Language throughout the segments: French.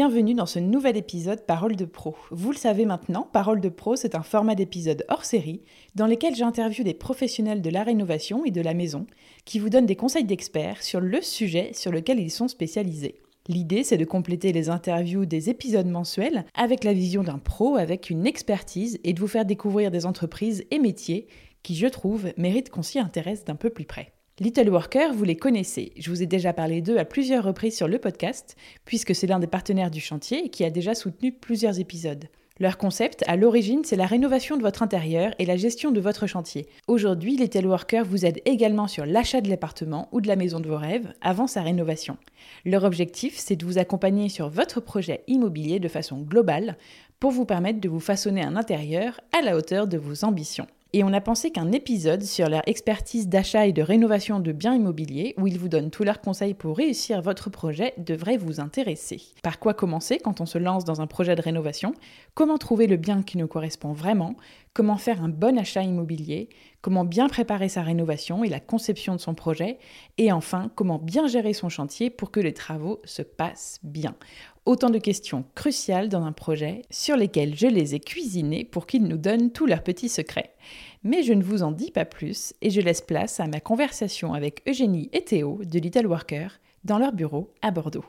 Bienvenue dans ce nouvel épisode Parole de Pro. Vous le savez maintenant, Parole de Pro, c'est un format d'épisode hors série dans lequel j'interviewe des professionnels de la rénovation et de la maison qui vous donnent des conseils d'experts sur le sujet sur lequel ils sont spécialisés. L'idée, c'est de compléter les interviews des épisodes mensuels avec la vision d'un pro, avec une expertise et de vous faire découvrir des entreprises et métiers qui, je trouve, méritent qu'on s'y intéresse d'un peu plus près. Little Worker, vous les connaissez. Je vous ai déjà parlé d'eux à plusieurs reprises sur le podcast, puisque c'est l'un des partenaires du chantier qui a déjà soutenu plusieurs épisodes. Leur concept, à l'origine, c'est la rénovation de votre intérieur et la gestion de votre chantier. Aujourd'hui, les Telworkers vous aident également sur l'achat de l'appartement ou de la maison de vos rêves avant sa rénovation. Leur objectif, c'est de vous accompagner sur votre projet immobilier de façon globale pour vous permettre de vous façonner un intérieur à la hauteur de vos ambitions. Et on a pensé qu'un épisode sur leur expertise d'achat et de rénovation de biens immobiliers, où ils vous donnent tous leurs conseils pour réussir votre projet, devrait vous intéresser. Par quoi commencer quand on se lance dans un projet de rénovation? Comment trouver le bien qui nous correspond vraiment? Comment faire un bon achat immobilier? Comment bien préparer sa rénovation et la conception de son projet? Et enfin, comment bien gérer son chantier pour que les travaux se passent bien? Autant de questions cruciales dans un projet sur lesquelles je les ai cuisinées pour qu'ils nous donnent tous leurs petits secrets. Mais je ne vous en dis pas plus et je laisse place à ma conversation avec Eugénie et Théo de Little Worker dans leur bureau à Bordeaux.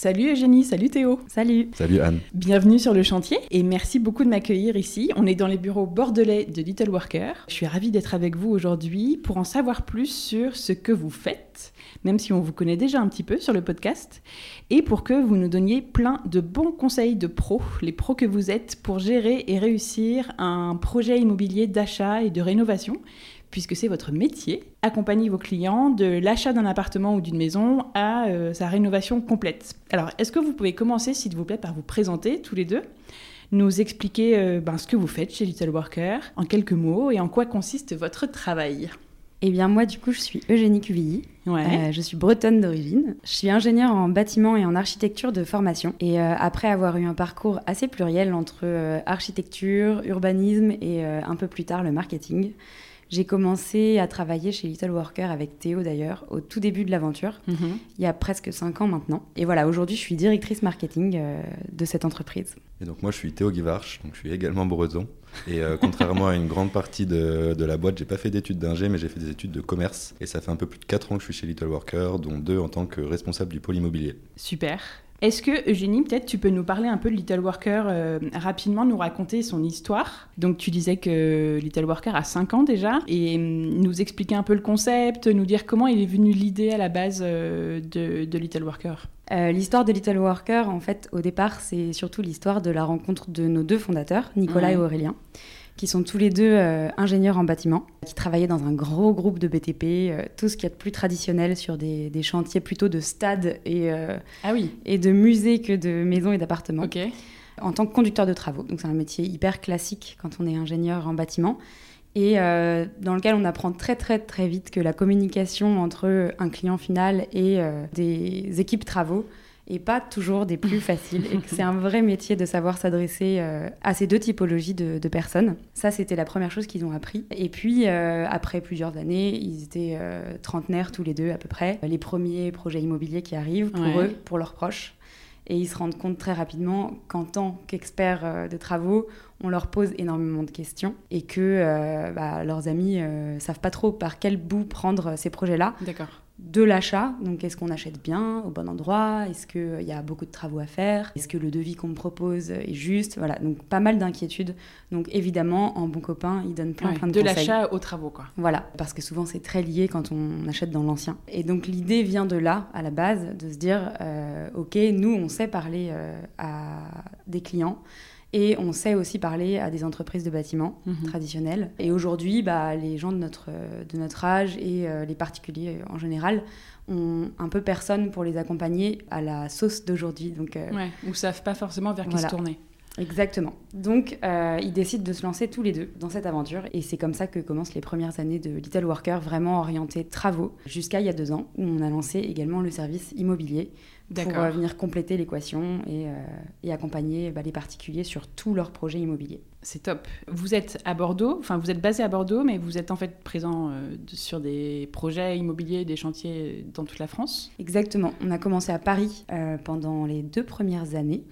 Salut Eugénie, salut Théo. Salut. Salut Anne. Bienvenue sur le chantier et merci beaucoup de m'accueillir ici. On est dans les bureaux bordelais de Little Worker. Je suis ravie d'être avec vous aujourd'hui pour en savoir plus sur ce que vous faites, même si on vous connaît déjà un petit peu sur le podcast, et pour que vous nous donniez plein de bons conseils de pros, les pros que vous êtes, pour gérer et réussir un projet immobilier d'achat et de rénovation puisque c'est votre métier. Accompagner vos clients de l'achat d'un appartement ou d'une maison à euh, sa rénovation complète. Alors, est-ce que vous pouvez commencer, s'il vous plaît, par vous présenter tous les deux nous expliquer euh, ben, ce que vous faites chez Little Worker en quelques mots et en quoi consiste votre travail? Eh bien, moi, du coup, je suis Eugénie Cuvilly. Ouais. Euh, je suis bretonne d'origine. Je suis ingénieure en bâtiment et en architecture de formation. Et après avoir eu un parcours assez pluriel entre architecture, urbanisme et un peu plus tard le marketing, j'ai commencé à travailler chez Little Worker avec Théo d'ailleurs au tout début de l'aventure, Mhm. il y a presque 5 ans maintenant. Et voilà, aujourd'hui je suis directrice marketing euh, de cette entreprise. Et donc moi je suis Théo Guivarch, donc je suis également breton. Et euh, contrairement à une grande partie de, de la boîte, j'ai pas fait d'études d'ingé, mais j'ai fait des études de commerce. Et ça fait un peu plus de 4 ans que je suis chez Little Worker, dont deux en tant que responsable du pôle immobilier. Super. Est-ce que, Eugénie, peut-être tu peux nous parler un peu de Little Worker, euh, rapidement nous raconter son histoire? Donc tu disais que Little Worker a 5 ans déjà, et hum, nous expliquer un peu le concept, nous dire comment il est venu l'idée à la base euh, de, de Little Worker? Euh, l'histoire de Little Worker, en fait, au départ, c'est surtout l'histoire de la rencontre de nos deux fondateurs, Nicolas et Aurélien, qui sont tous les deux euh, ingénieurs en bâtiment, qui travaillaient dans un gros groupe de BTP, euh, tout ce qu'il y a de plus traditionnel sur des, des chantiers plutôt de stades et, euh, Ah oui, et de musées que de maisons et d'appartements. en tant que conducteur de travaux. Donc c'est un métier hyper classique quand on est ingénieur en bâtiment et dans lequel on apprend très très très vite que la communication entre un client final et des équipes travaux est pas toujours des plus faciles et que c'est un vrai métier de savoir s'adresser euh, à ces deux typologies de, de personnes. Ça, c'était la première chose qu'ils ont appris. Et puis, euh, après plusieurs années, ils étaient euh, trentenaires tous les deux à peu près. Les premiers projets immobiliers qui arrivent pour Ouais. eux, pour leurs proches. Et ils se rendent compte très rapidement qu'en tant qu'experts euh, de travaux, on leur pose énormément de questions et que euh, bah, leurs amis ne savent pas trop par quel bout prendre ces projets-là. D'accord. De l'achat. Donc, est-ce qu'on achète bien, au bon endroit? Est-ce qu'il y a beaucoup de travaux à faire? Est-ce que le devis qu'on me propose est juste? Voilà, donc pas mal d'inquiétudes. Donc, évidemment, en bon copain, il donne plein, plein de, de conseils. De l'achat aux travaux, quoi. Voilà, parce que souvent, c'est très lié quand on achète dans l'ancien. Et donc, l'idée vient de là, à la base, de se dire, euh, OK, nous, on sait parler euh, à des clients. Et on sait aussi parler à des entreprises de bâtiments Mhm. traditionnelles. Et aujourd'hui, bah, les gens de notre, de notre âge et euh, les particuliers en général ont un peu personne pour les accompagner à la sauce d'aujourd'hui. Donc, euh, Ouais, ou savent pas forcément vers qui se tourner. Exactement. Donc, euh, ils décident de se lancer tous les deux dans cette aventure. Et c'est comme ça que commencent les premières années de Little Worker, vraiment orientées travaux, jusqu'à il y a deux ans, où on a lancé également le service immobilier pour euh, venir compléter l'équation et, euh, et accompagner bah, les particuliers sur tous leurs projets immobiliers. C'est top. Vous êtes à Bordeaux, enfin vous êtes basé à Bordeaux, mais vous êtes en fait présent euh, sur des projets immobiliers, des chantiers dans toute la France? Exactement. On a commencé à Paris euh, pendant les deux premières années.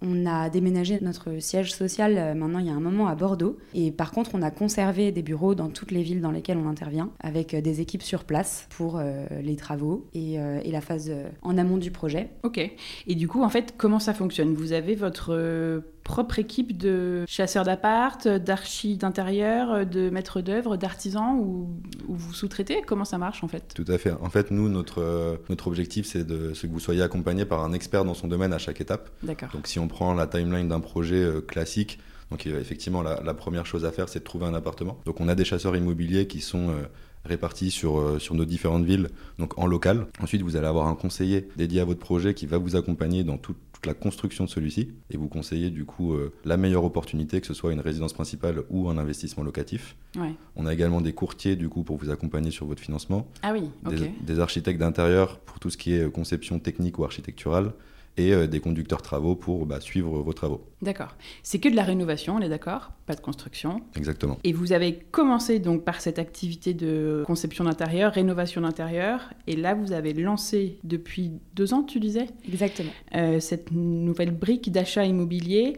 On a déménagé notre siège social euh, maintenant il y a un moment à Bordeaux. Et par contre, on a conservé des bureaux dans toutes les villes dans lesquelles on intervient, avec euh, des équipes sur place pour euh, les travaux et, la phase en amont du projet. Ok. Et du coup, en fait, comment ça fonctionne? Vous avez votre propre équipe de chasseurs d'appart, d'archis d'intérieur, de maîtres d'œuvre, d'artisans, ou, ou vous sous-traitez? Comment ça marche en fait? Tout à fait. En fait, nous, notre, euh, notre objectif, c'est que vous soyez accompagné par un expert dans son domaine à chaque étape. D'accord. Donc, si on prend la timeline d'un projet euh, classique, donc euh, effectivement, la, la première chose à faire, c'est de trouver un appartement. Donc, on a des chasseurs immobiliers qui sont euh, répartis sur, euh, sur nos différentes villes, donc en local. Ensuite, vous allez avoir un conseiller dédié à votre projet qui va vous accompagner dans tout- toute la construction de celui-ci et vous conseiller du coup euh, la meilleure opportunité, que ce soit une résidence principale ou un investissement locatif. Ouais. On a également des courtiers du coup pour vous accompagner sur votre financement Ah oui, ok. des, des architectes d'intérieur pour tout ce qui est euh, conception technique ou architecturale, et euh, des conducteurs travaux pour bah, suivre vos travaux. D'accord. C'est que de la rénovation, on est d'accord? Pas de construction? Exactement. Et vous avez commencé donc par cette activité de conception d'intérieur, rénovation d'intérieur, et là vous avez lancé depuis deux ans, tu disais, Exactement. euh, cette nouvelle brique d'achat immobilier.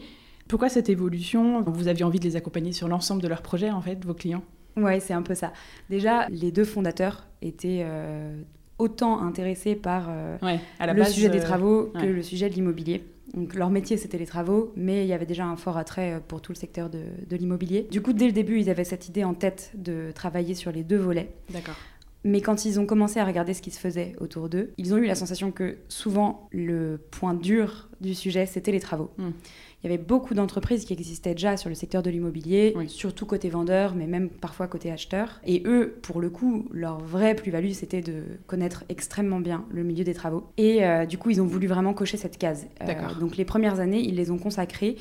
Pourquoi cette évolution? Vous aviez envie de les accompagner sur l'ensemble de leurs projets, en fait, vos clients? Ouais, c'est un peu ça. Déjà, les deux fondateurs étaient euh, autant intéressés par euh, Ouais, à la le base, sujet des euh, travaux que ouais. le sujet de l'immobilier. Donc leur métier c'était les travaux, mais il y avait déjà un fort attrait euh, pour tout le secteur de, de l'immobilier. Du coup, dès le début, ils avaient cette idée en tête de travailler sur les deux volets. D'accord. Mais quand ils ont commencé à regarder ce qui se faisait autour d'eux, ils ont eu la sensation que souvent le point dur du sujet c'était les travaux. Mm. Il y avait beaucoup d'entreprises qui existaient déjà sur le secteur de l'immobilier, Oui. surtout côté vendeur, mais même parfois côté acheteur. Et eux, pour le coup, leur vraie plus-value, c'était de connaître extrêmement bien le milieu des travaux. Et euh, du coup, ils ont voulu vraiment cocher cette case. Euh, donc les premières années, ils les ont consacrées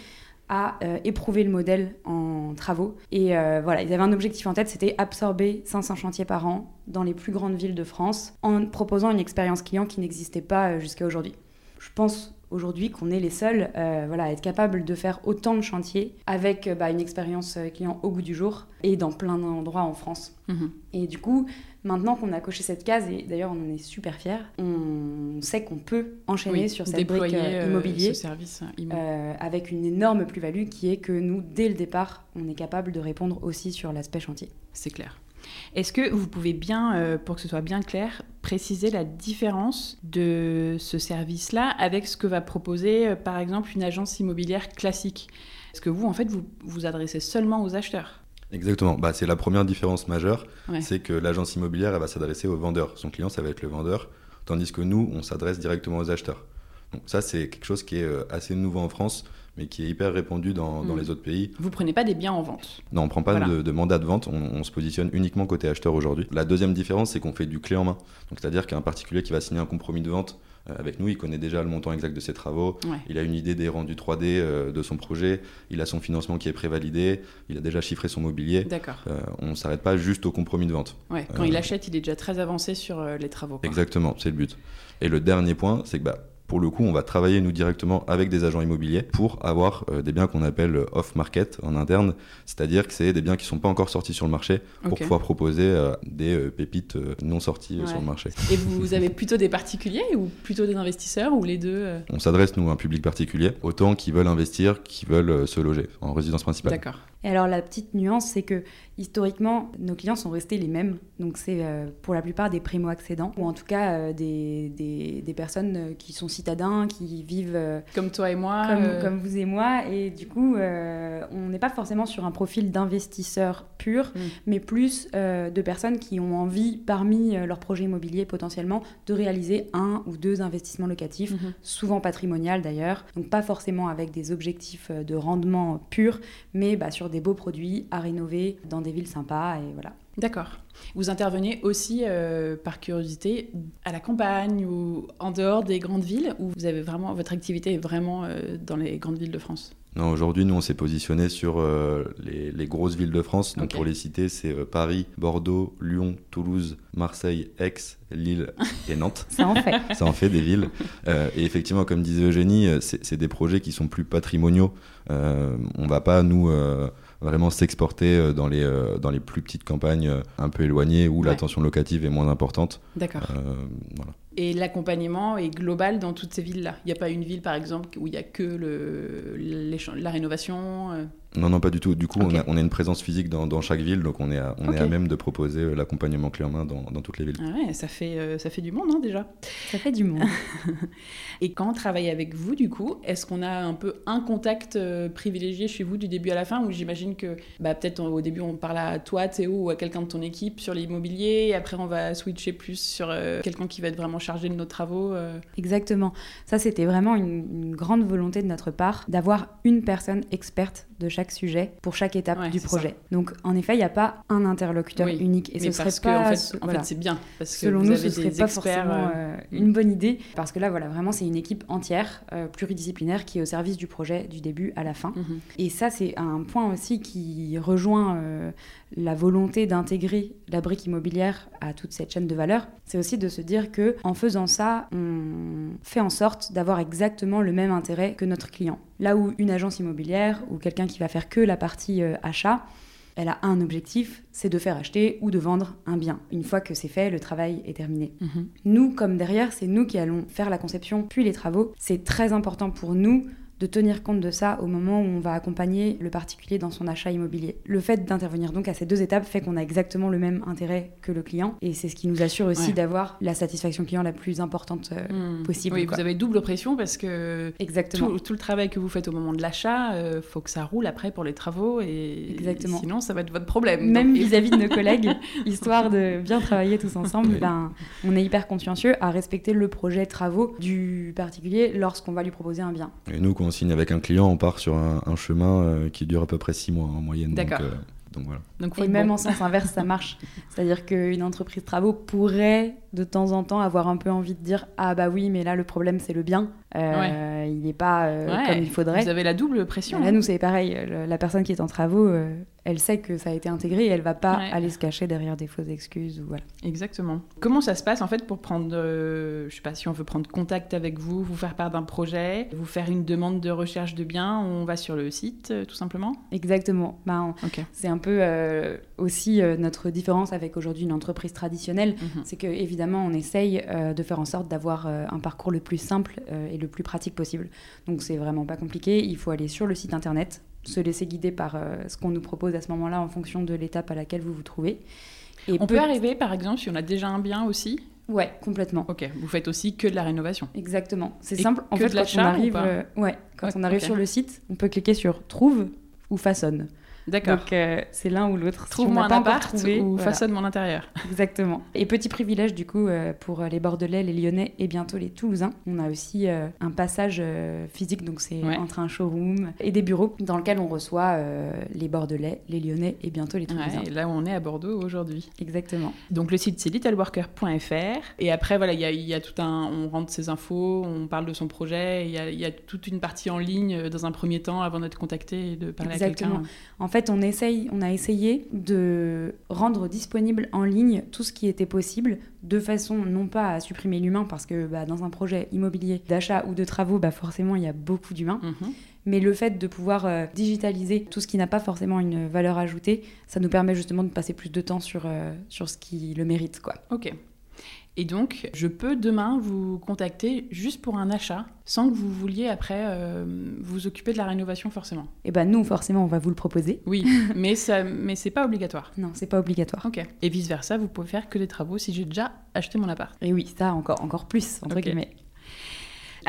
à euh, éprouver le modèle en travaux. Et euh, voilà, ils avaient un objectif en tête, c'était absorber 500 chantiers par an dans les plus grandes villes de France en proposant une expérience client qui n'existait pas jusqu'à aujourd'hui. Je pense aujourd'hui qu'on est les seuls euh, voilà, à être capables de faire autant de chantiers avec euh, bah, une expérience euh, client au goût du jour et dans plein d'endroits en France. Mhm. Et du coup, maintenant qu'on a coché cette case, et d'ailleurs on en est super fiers, on sait qu'on peut enchaîner Oui, sur cette brique euh, immobilier ce service immo. euh, avec une énorme plus-value qui est que nous, dès le départ, on est capable de répondre aussi sur l'aspect chantier. C'est clair. Est-ce que vous pouvez bien, euh, pour que ce soit bien clair, préciser la différence de ce service-là avec ce que va proposer, euh, par exemple, une agence immobilière classique? Est-ce que vous, en fait, vous vous adressez seulement aux acheteurs? Exactement. Bah, c'est la première différence majeure, Ouais. c'est que l'agence immobilière elle va s'adresser au vendeur. Son client, ça va être le vendeur, tandis que nous, on s'adresse directement aux acheteurs. Donc ça, c'est quelque chose qui est euh, assez nouveau en France, mais qui est hyper répandu dans, dans Mm. les autres pays. Vous prenez pas des biens en vente Non, on prend pas Voilà. de, de mandat de vente, on, on se positionne uniquement côté acheteur aujourd'hui. La deuxième différence, c'est qu'on fait du clé en main. Donc c'est-à-dire qu'un particulier qui va signer un compromis de vente euh, avec nous, il connaît déjà le montant exact de ses travaux, Ouais. il a une idée des rendus 3D euh, de son projet, il a son financement qui est prévalidé, il a déjà chiffré son mobilier. D'accord. Euh, on ne s'arrête pas juste au compromis de vente. Ouais. Quand il achète, il est déjà très avancé sur les travaux. quoi. Exactement, c'est le but. Et le dernier point, c'est que bah, pour le coup, on va travailler nous directement avec des agents immobiliers pour avoir euh, des biens qu'on appelle euh, off-market en interne, c'est-à-dire que c'est des biens qui sont pas encore sortis sur le marché pour pouvoir proposer euh, des euh, pépites non sorties Ouais. sur le marché. Et vous avez plutôt des particuliers ou plutôt des investisseurs ou les deux On s'adresse nous à un public particulier, autant qui veulent investir, qui veulent se loger en résidence principale. D'accord. Et alors la petite nuance, c'est que historiquement, nos clients sont restés les mêmes. Donc c'est euh, pour la plupart des primo-accédants, ou en tout cas euh, des, des, des, personnes euh, qui sont citadins, qui vivent... comme toi et moi. Comme, comme, vous et moi. Et du coup, on n'est pas forcément sur un profil d'investisseur pur, mm. mais plus de personnes qui ont envie, parmi leurs projets immobiliers potentiellement, de réaliser un ou deux investissements locatifs, mm-hmm. souvent patrimonial d'ailleurs. Donc pas forcément avec des objectifs de rendement pur, mais bah, sur des beaux produits à rénover dans des villes sympas et voilà. D'accord. Vous intervenez aussi, euh, par curiosité, à la campagne ou en dehors des grandes villes, ou vous avez vraiment votre activité est vraiment euh, dans les grandes villes de France? Non, aujourd'hui, nous, on s'est positionné sur euh, les, grosses villes de France. Donc, pour les citer, c'est Paris, Bordeaux, Lyon, Toulouse, Marseille, Aix, Lille et Nantes. Ça en fait. Ça en fait des villes. et effectivement, comme disait Eugénie, c'est des projets qui sont plus patrimoniaux. on va pas, nous vraiment s'exporter euh, dans les, euh, dans les plus petites campagnes euh, un peu éloignées où la tension locative est moins importante. D'accord. voilà. Et l'accompagnement est global dans toutes ces villes-là. Il n'y a pas une ville, par exemple, où il n'y a que le, la rénovation non, non, pas du tout. Du coup, on, a, on, a, une présence physique dans, dans chaque ville, donc on est à, on est à même de proposer euh, l'accompagnement clé en main dans, dans, toutes les villes. Ah ouais, ça fait, euh, ça fait du monde, hein, déjà Ça fait du monde. Et quand on travaille avec vous, du coup, est-ce qu'on a un peu un contact euh, privilégié chez vous du début à la fin, ou j'imagine que bah, peut-être au début on parle à toi, Théo, ou à quelqu'un de ton équipe sur l'immobilier, et après on va switcher plus sur quelqu'un qui va être vraiment chargé de nos travaux Exactement. Ça, c'était vraiment une, une grande volonté de notre part d'avoir une personne experte de chaque sujet pour chaque étape du projet. Donc en effet, il n'y a pas un interlocuteur unique et ce serait pas en fait, c'est bien parce que selon vous nous avez ce serait pas forcément euh, euh, une bonne idée parce que là voilà vraiment c'est une équipe entière euh, pluridisciplinaire qui est au service du projet du début à la fin. Mhm. Et ça c'est un point aussi qui rejoint la volonté d'intégrer la brique immobilière à toute cette chaîne de valeur, c'est aussi de se dire que en faisant ça, on fait en sorte d'avoir exactement le même intérêt que notre client. Là où une agence immobilière ou quelqu'un qui va faire que la partie euh, achat, elle a un objectif, c'est de faire acheter ou de vendre un bien. Une fois que c'est fait, le travail est terminé. Mhm. Nous, comme derrière, c'est nous qui allons faire la conception puis les travaux. C'est très important pour nous de tenir compte de ça au moment où on va accompagner le particulier dans son achat immobilier. Le fait d'intervenir donc à ces deux étapes fait qu'on a exactement le même intérêt que le client et c'est ce qui nous assure aussi d'avoir la satisfaction client la plus importante euh, hmm. possible. Oui, vous avez double pression parce que exactement. Tout, le travail que vous faites au moment de l'achat, euh, faut que ça roule après pour les travaux et exactement. sinon ça va être votre problème. Même vis-à-vis de nos collègues, histoire de bien travailler tous ensemble, ben, on est hyper consciencieux à respecter le projet travaux du particulier lorsqu'on va lui proposer un bien. Et nous, on signe avec un client, on part sur un, chemin euh, qui dure à peu près six mois en moyenne. D'accord. Euh, donc, voilà. Donc, et même en sens inverse, ça marche. C'est-à-dire qu'une entreprise de travaux pourrait de temps en temps avoir un peu envie de dire Ah bah oui, mais là le problème c'est le bien. Euh, il n'est pas comme il faudrait. Vous avez la double pression. Là, hein. nous, c'est pareil. la personne qui est en travaux, elle sait que ça a été intégré et elle va pas aller se cacher derrière des fausses excuses ou voilà. Exactement. Comment ça se passe en fait pour prendre, euh, je sais pas si on veut prendre contact avec vous, vous faire part d'un projet, vous faire une demande de recherche de biens, on va sur le site euh, tout simplement? Exactement. Ben, c'est un peu euh, aussi notre différence avec aujourd'hui une entreprise traditionnelle, mhm. c'est que évidemment on essaye de faire en sorte d'avoir un parcours le plus simple et le plus pratique possible. Donc c'est vraiment pas compliqué. Il faut aller sur le site internet se laisser guider par euh, ce qu'on nous propose à ce moment-là en fonction de l'étape à laquelle vous vous trouvez. Et on peut arriver, par exemple, si on a déjà un bien aussi Ouais, complètement. Ok, vous faites aussi que de la rénovation. Exactement. C'est simple. En fait, quand on arrive, euh, ouais, quand on arrive sur le site, on peut cliquer sur trouve ou façonne. D'accord. Donc euh, c'est l'un ou l'autre. Trouve-moi un appart trouvé, ou façonne mon intérieur. Exactement. Et petit privilège du coup euh, pour les Bordelais, les Lyonnais et bientôt les Toulousains. On a aussi euh, un passage physique, donc c'est entre un showroom et des bureaux dans lequel on reçoit les Bordelais, les Lyonnais et bientôt les Toulousains. là où on est à Bordeaux aujourd'hui. Exactement. Donc le site c'est littleworker.fr et après voilà il y, y a, tout un, on rentre ses infos, on parle de son projet, il y, y a, toute une partie en ligne dans un premier temps avant d'être contacté et de parler à quelqu'un. En fait on, essaye, on a essayé de rendre disponible en ligne tout ce qui était possible, de façon non pas à supprimer l'humain, parce que bah, dans un projet immobilier d'achat ou de travaux, bah, forcément, il y a beaucoup d'humains. Mhm. Mais le fait de pouvoir euh, digitaliser tout ce qui n'a pas forcément une valeur ajoutée, ça nous permet justement de passer plus de temps sur, euh, sur ce qui le mérite. Quoi. Ok. Et donc, je peux demain vous contacter juste pour un achat, sans que vous vouliez après euh, vous occuper de la rénovation forcément. Eh ben nous, forcément, on va vous le proposer. Oui, mais ça, mais c'est pas obligatoire. Non, c'est pas obligatoire. Ok. Et vice versa, vous pouvez faire que des travaux si j'ai déjà acheté mon appart. Et oui, ça encore, encore plus entre guillemets.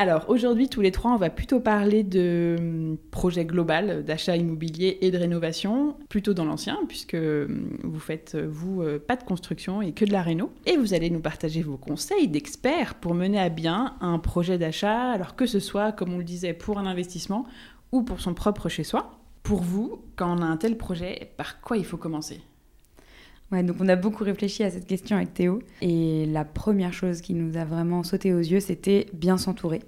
Alors aujourd'hui, tous les trois, on va plutôt parler de hum, projet global d'achat immobilier et de rénovation, plutôt dans l'ancien, puisque hum, vous faites, euh, vous, euh, pas de construction et que de la réno. Et vous allez nous partager vos conseils d'experts pour mener à bien un projet d'achat, alors que ce soit, comme on le disait, pour un investissement ou pour son propre chez-soi. Pour vous, quand on a un tel projet, par quoi il faut commencer? Ouais, donc on a beaucoup réfléchi à cette question avec Théo. Et la première chose qui nous a vraiment sauté aux yeux, c'était bien s'entourer.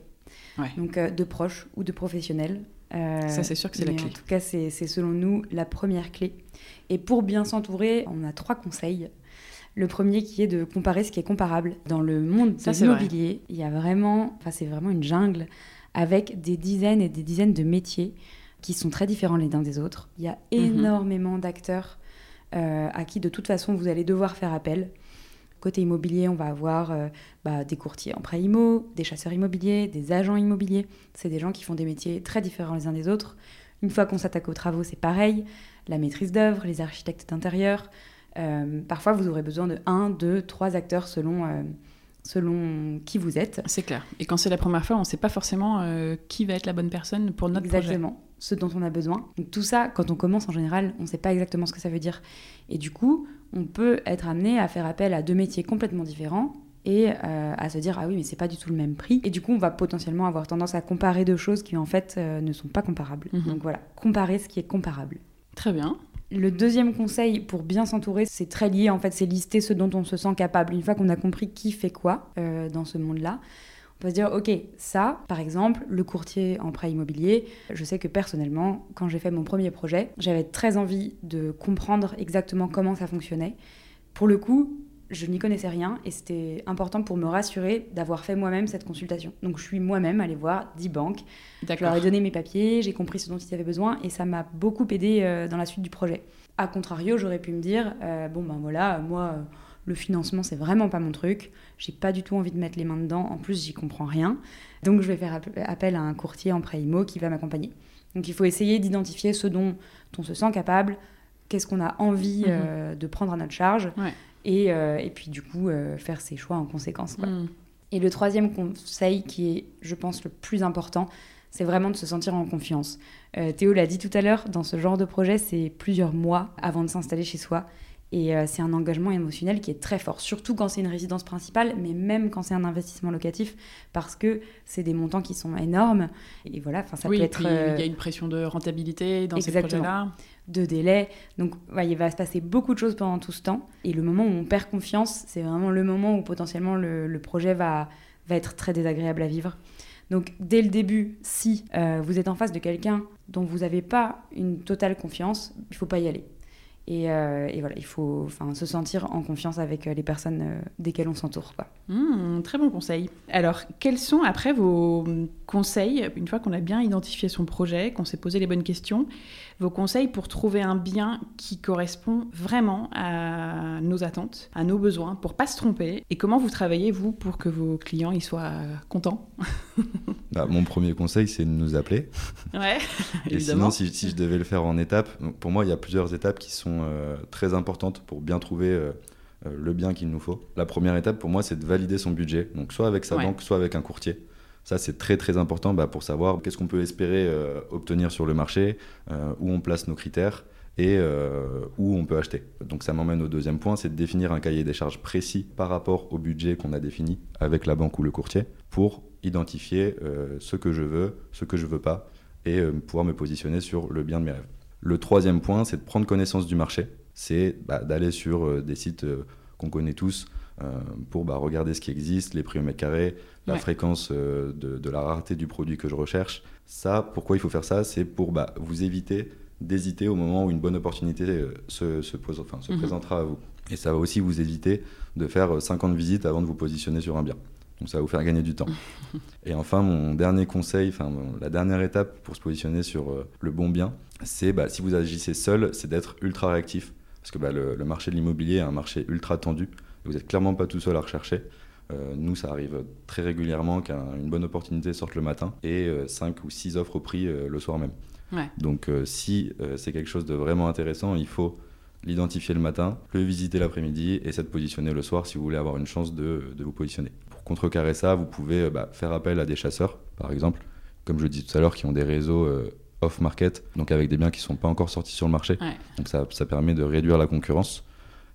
Ouais. Donc euh, de proches ou de professionnels. Euh, Ça, c'est sûr que c'est la clé. En tout cas, c'est selon nous la première clé. Et pour bien s'entourer, on a trois conseils. Le premier qui est de comparer ce qui est comparable. Dans le monde Ça, de l'immobilier, il y a vraiment, enfin c'est vraiment une jungle avec des dizaines et des dizaines de métiers qui sont très différents les uns des autres. Il y a Mhm. énormément d'acteurs à qui de toute façon vous allez devoir faire appel. Côté immobilier, on va avoir euh, bah, des courtiers en prêt immo, des chasseurs immobiliers, des agents immobiliers. C'est des gens qui font des métiers très différents les uns des autres. Une fois qu'on s'attaque aux travaux, c'est pareil. La maîtrise d'œuvre, les architectes d'intérieur. Euh, parfois, vous aurez besoin de un, deux, trois acteurs selon, euh, selon qui vous êtes. C'est clair. Et quand c'est la première fois, on ne sait pas forcément euh, qui va être la bonne personne pour notre projet. exactement ce dont on a besoin. Donc tout ça, quand on commence en général, on ne sait pas exactement ce que ça veut dire. Et du coup, on peut être amené à faire appel à deux métiers complètement différents et euh, à se dire ah oui mais c'est pas du tout le même prix et du coup on va potentiellement avoir tendance à comparer deux choses qui en fait euh, ne sont pas comparables Mhm. donc voilà comparer ce qui est comparable Très bien. Le deuxième conseil pour bien s'entourer, c'est très lié en fait, c'est lister ce dont on se sent capable. Une fois qu'on a compris qui fait quoi euh, dans ce monde-là, on peut se dire ok, ça, par exemple, le courtier en prêt immobilier, je sais que personnellement, quand j'ai fait mon premier projet, j'avais très envie de comprendre exactement comment ça fonctionnait. Pour le coup, je n'y connaissais rien et c'était important pour me rassurer d'avoir fait moi-même cette consultation. Donc je suis moi-même allée voir 10 banques, je leur ai donné mes papiers, j'ai compris ce dont ils avaient besoin et ça m'a beaucoup aidé euh, dans la suite du projet. A contrario, j'aurais pu me dire euh, bon ben voilà, moi euh, le financement c'est vraiment pas mon truc, j'ai pas du tout envie de mettre les mains dedans, en plus j'y comprends rien. Donc je vais faire app- appel à un courtier en prêt IMO qui va m'accompagner. Donc il faut essayer d'identifier ce dont on se sent capable, qu'est-ce qu'on a envie Mhm. euh, de prendre à notre charge Ouais. Et, euh, et puis du coup euh, faire ses choix en conséquence. quoi. Hmm. Et le troisième conseil qui est, je pense, le plus important, c'est vraiment de se sentir en confiance. Euh, Théo l'a dit tout à l'heure, dans ce genre de projet, c'est plusieurs mois avant de s'installer chez soi. Et euh, c'est un engagement émotionnel qui est très fort, surtout quand c'est une résidence principale, mais même quand c'est un investissement locatif, parce que c'est des montants qui sont énormes. Et voilà, ça oui, peut être il y a une pression de rentabilité dans Exactement. ces projets-là. De délai. Donc il va se passer beaucoup de choses pendant tout ce temps. Et le moment où on perd confiance, c'est vraiment le moment où potentiellement le, projet va, être très désagréable à vivre. Donc dès le début, si euh, vous êtes en face de quelqu'un dont vous n'avez pas une totale confiance, il faut pas y aller. Et, euh, voilà, il faut se sentir en confiance avec euh, les personnes desquelles on s'entoure. Hmm, très bon conseil. Alors, quels sont après vos conseils, une fois qu'on a bien identifié son projet, qu'on s'est posé les bonnes questions, vos conseils pour trouver un bien qui correspond vraiment à nos attentes, à nos besoins, pour pas se tromper Et comment vous travaillez, vous, pour que vos clients ils soient contents? Bah, mon premier conseil, c'est de nous appeler. Ouais, Et évidemment. sinon, si, si je devais le faire en étapes, pour moi, il y a plusieurs étapes qui sont euh, très importantes pour bien trouver euh, euh, le bien qu'il nous faut. La première étape, pour moi, c'est de valider son budget, donc soit avec sa Ouais. banque, soit avec un courtier. Ça, c'est très très important bah, pour savoir qu'est-ce qu'on peut espérer euh, obtenir sur le marché, euh, où on place nos critères et euh, où on peut acheter. Donc ça m'emmène au deuxième point, c'est de définir un cahier des charges précis par rapport au budget qu'on a défini avec la banque ou le courtier pour identifier ce que je veux, ce que je veux pas et pouvoir me positionner sur le bien de mes rêves. Le troisième point, c'est de prendre connaissance du marché. C'est bah, d'aller sur des sites qu'on connaît tous pour bah, regarder ce qui existe, les prix au mètre carré, la Ouais. fréquence euh, de, de la rareté du produit que je recherche. Ça, pourquoi il faut faire ça? C'est pour bah, vous éviter d'hésiter au moment où une bonne opportunité euh, se, se pose, enfin, se Mhm. présentera à vous. Et ça va aussi vous éviter de faire euh, 50 visites avant de vous positionner sur un bien. Donc ça va vous faire gagner du temps. Et enfin, mon dernier conseil, enfin la dernière étape pour se positionner sur euh, le bon bien, c'est bah, si vous agissez seul, c'est d'être ultra réactif. Parce que bah, le, le marché de l'immobilier est un marché ultra tendu. Vous n'êtes clairement pas tout seul à rechercher. Euh, nous, ça arrive très régulièrement qu'une bonne opportunité sorte le matin et 5 ou 6 offres au prix le soir même. Donc si c'est quelque chose de vraiment intéressant, il faut l'identifier le matin, le visiter l'après-midi et s'être positionné le soir si vous voulez avoir une chance de, vous positionner. Pour contrecarrer ça, vous pouvez bah, faire appel à des chasseurs, par exemple, comme je le disais tout à l'heure, qui ont des réseaux off-market, donc avec des biens qui ne sont pas encore sortis sur le marché. Donc ça, ça, permet de réduire la concurrence.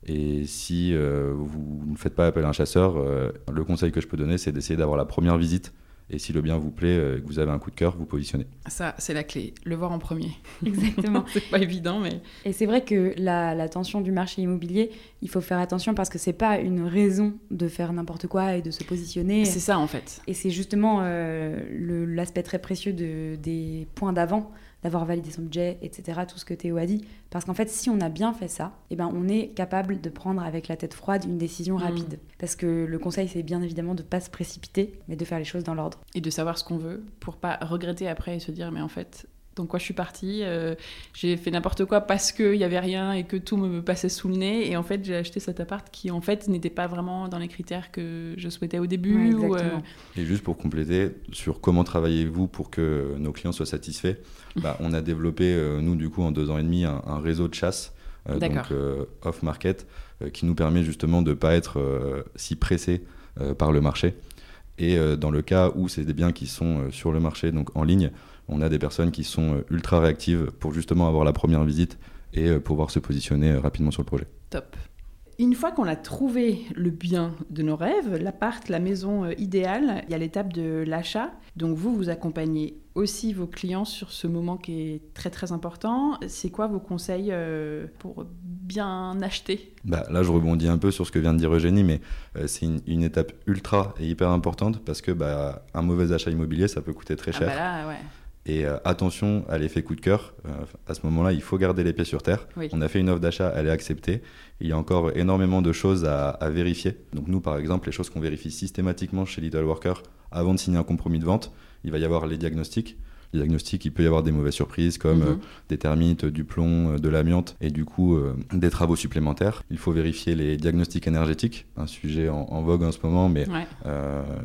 Et si euh, vous ne faites pas appel à un chasseur, euh, le conseil que je peux donner, c'est d'essayer d'avoir la première visite et si le bien vous plaît euh, et que vous avez un coup de cœur, vous positionnez. Ça, c'est la clé, le voir en premier. Exactement. c'est pas évident, mais. Et c'est vrai que la, tension du marché immobilier, il faut faire attention parce que c'est pas une raison de faire n'importe quoi et de se positionner. C'est ça, en fait. Et c'est justement l'aspect très précieux de, des points d'avant d'avoir validé son budget, etc. Tout ce que Théo a dit. Parce qu'en fait, si on a bien fait ça, eh ben, on est capable de prendre avec la tête froide une décision mm. rapide. Parce que le conseil, c'est bien évidemment de ne pas se précipiter, mais de faire les choses dans l'ordre. Et de savoir ce qu'on veut pour pas regretter après et se dire, mais en fait, donc quoi je suis partie. Euh, j'ai fait n'importe quoi parce qu'il n'y avait rien et que tout me passait sous le nez. Et en fait, j'ai acheté cet appart qui en fait n'était pas vraiment dans les critères que je souhaitais au début. Euh, et juste pour compléter, sur comment travaillez-vous pour que nos clients soient satisfaits, bah, on a développé, euh, nous du coup, en deux ans et demi, un, réseau de chasse. donc off-market, qui nous permet justement de ne pas être si pressé par le marché. Et dans le cas où c'est des biens qui sont sur le marché, donc en ligne, on a des personnes qui sont euh, ultra réactives pour justement avoir la première visite et euh, pouvoir se positionner euh, rapidement sur le projet. Top. Une fois qu'on a trouvé le bien de nos rêves, l'appart, la maison idéale, il y a l'étape de l'achat. Donc vous, vous accompagnez aussi vos clients sur ce moment qui est très très important. C'est quoi vos conseils pour bien acheter? Bah, Là, je rebondis un peu sur ce que vient de dire Eugénie, mais c'est une, étape ultra et hyper importante parce que bah, un mauvais achat immobilier, ça peut coûter très ah cher. bah là, ouais. Et euh, attention à l'effet coup de cœur. Euh, à ce moment-là, il faut garder les pieds sur terre. On a fait une offre d'achat, elle est acceptée. Il y a encore énormément de choses à, vérifier. Donc nous, par exemple, les choses qu'on vérifie systématiquement chez Little Worker avant de signer un compromis de vente, il va y avoir les diagnostics. Les diagnostics, il peut y avoir des mauvaises surprises comme mhm. euh, des termites, du plomb, de l'amiante et du coup des travaux supplémentaires. Il faut vérifier les diagnostics énergétiques, un sujet en, vogue en ce moment, mais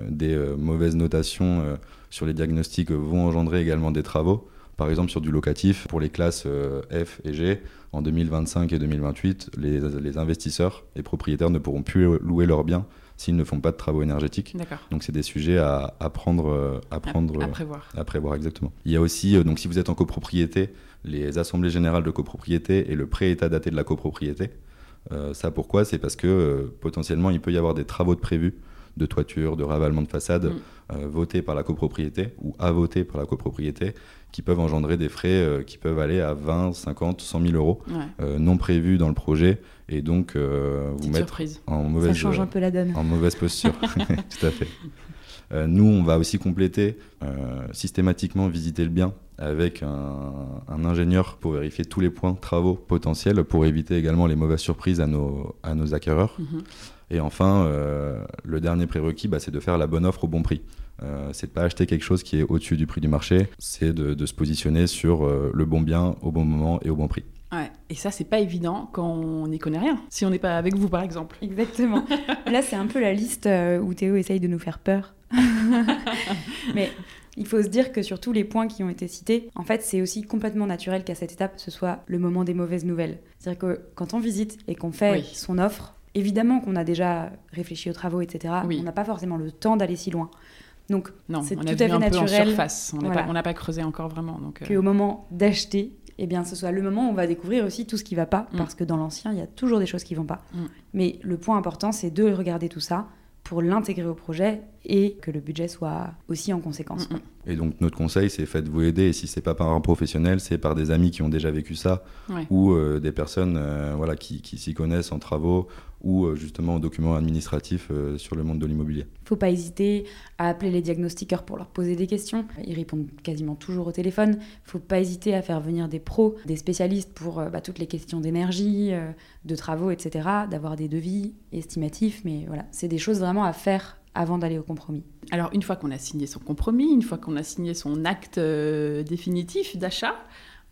des mauvaises notations sur les diagnostics vont engendrer également des travaux. Par exemple, sur du locatif, pour les classes euh, F et G, en 2025 et 2028, les, investisseurs et propriétaires ne pourront plus louer leurs biens s'ils ne font pas de travaux énergétiques. Donc c'est des sujets à, prendre, euh, à, prendre à, prévoir. À prévoir exactement. Il y a aussi, euh, donc si vous êtes en copropriété, les assemblées générales de copropriété et le pré-état daté de la copropriété. ça pourquoi? C'est parce que potentiellement il peut y avoir des travaux de prévus de toiture, de ravalement de façade mm. euh, votés par la copropriété ou à voter par la copropriété qui peuvent engendrer des frais euh, qui peuvent aller à 20, 50, 100 000 euros euh, non prévus dans le projet et donc vous mettre en mauvaise, change un peu la donne. en mauvaise posture. Tout à fait. nous, on va aussi compléter systématiquement visiter le bien avec un, ingénieur pour vérifier tous les points travaux potentiels pour éviter également les mauvaises surprises à nos, à nos acquéreurs. Mm-hmm. Et enfin, euh, le dernier prérequis, bah, c'est de faire la bonne offre au bon prix. Euh, c'est de pas acheter quelque chose qui est au-dessus du prix du marché, c'est de, se positionner sur euh, le bon bien au bon moment et au bon prix. Ouais. Et ça, c'est pas évident quand on n'y connaît rien. Si on n'est pas avec vous, par exemple. Exactement. Là, c'est un peu la liste où Théo essaye de nous faire peur. Mais il faut se dire que sur tous les points qui ont été cités, en fait, c'est aussi complètement naturel qu'à cette étape, ce soit le moment des mauvaises nouvelles. C'est-à-dire que quand on visite et qu'on fait son offre, Évidemment qu'on a déjà réfléchi aux travaux, etc. On n'a pas forcément le temps d'aller si loin. Donc, c'est tout à fait naturel. surface. On n'a pas, creusé encore vraiment. Donc, euh... Qu'au moment d'acheter, eh bien, ce soit le moment où on va découvrir aussi tout ce qui ne va pas, mm. parce que dans l'ancien, il y a toujours des choses qui ne vont pas. Mm. Mais le point important, c'est de regarder tout ça pour l'intégrer au projet et que le budget soit aussi en conséquence. Mm, et donc notre conseil, c'est faites-vous aider. Et si c'est pas par un professionnel, c'est par des amis qui ont déjà vécu ça ou euh, des personnes euh, voilà, qui, qui s'y connaissent en travaux ou euh, justement aux documents administratifs euh, sur le monde de l'immobilier. Il ne faut pas hésiter à appeler les diagnostiqueurs pour leur poser des questions. Ils répondent quasiment toujours au téléphone. Il ne faut pas hésiter à faire venir des pros, des spécialistes pour euh, bah, toutes les questions d'énergie, de travaux, etc., d'avoir des devis estimatifs. Mais voilà, c'est des choses vraiment à faire avant d'aller au compromis. Alors une fois qu'on a signé son compromis, une fois qu'on a signé son acte définitif d'achat,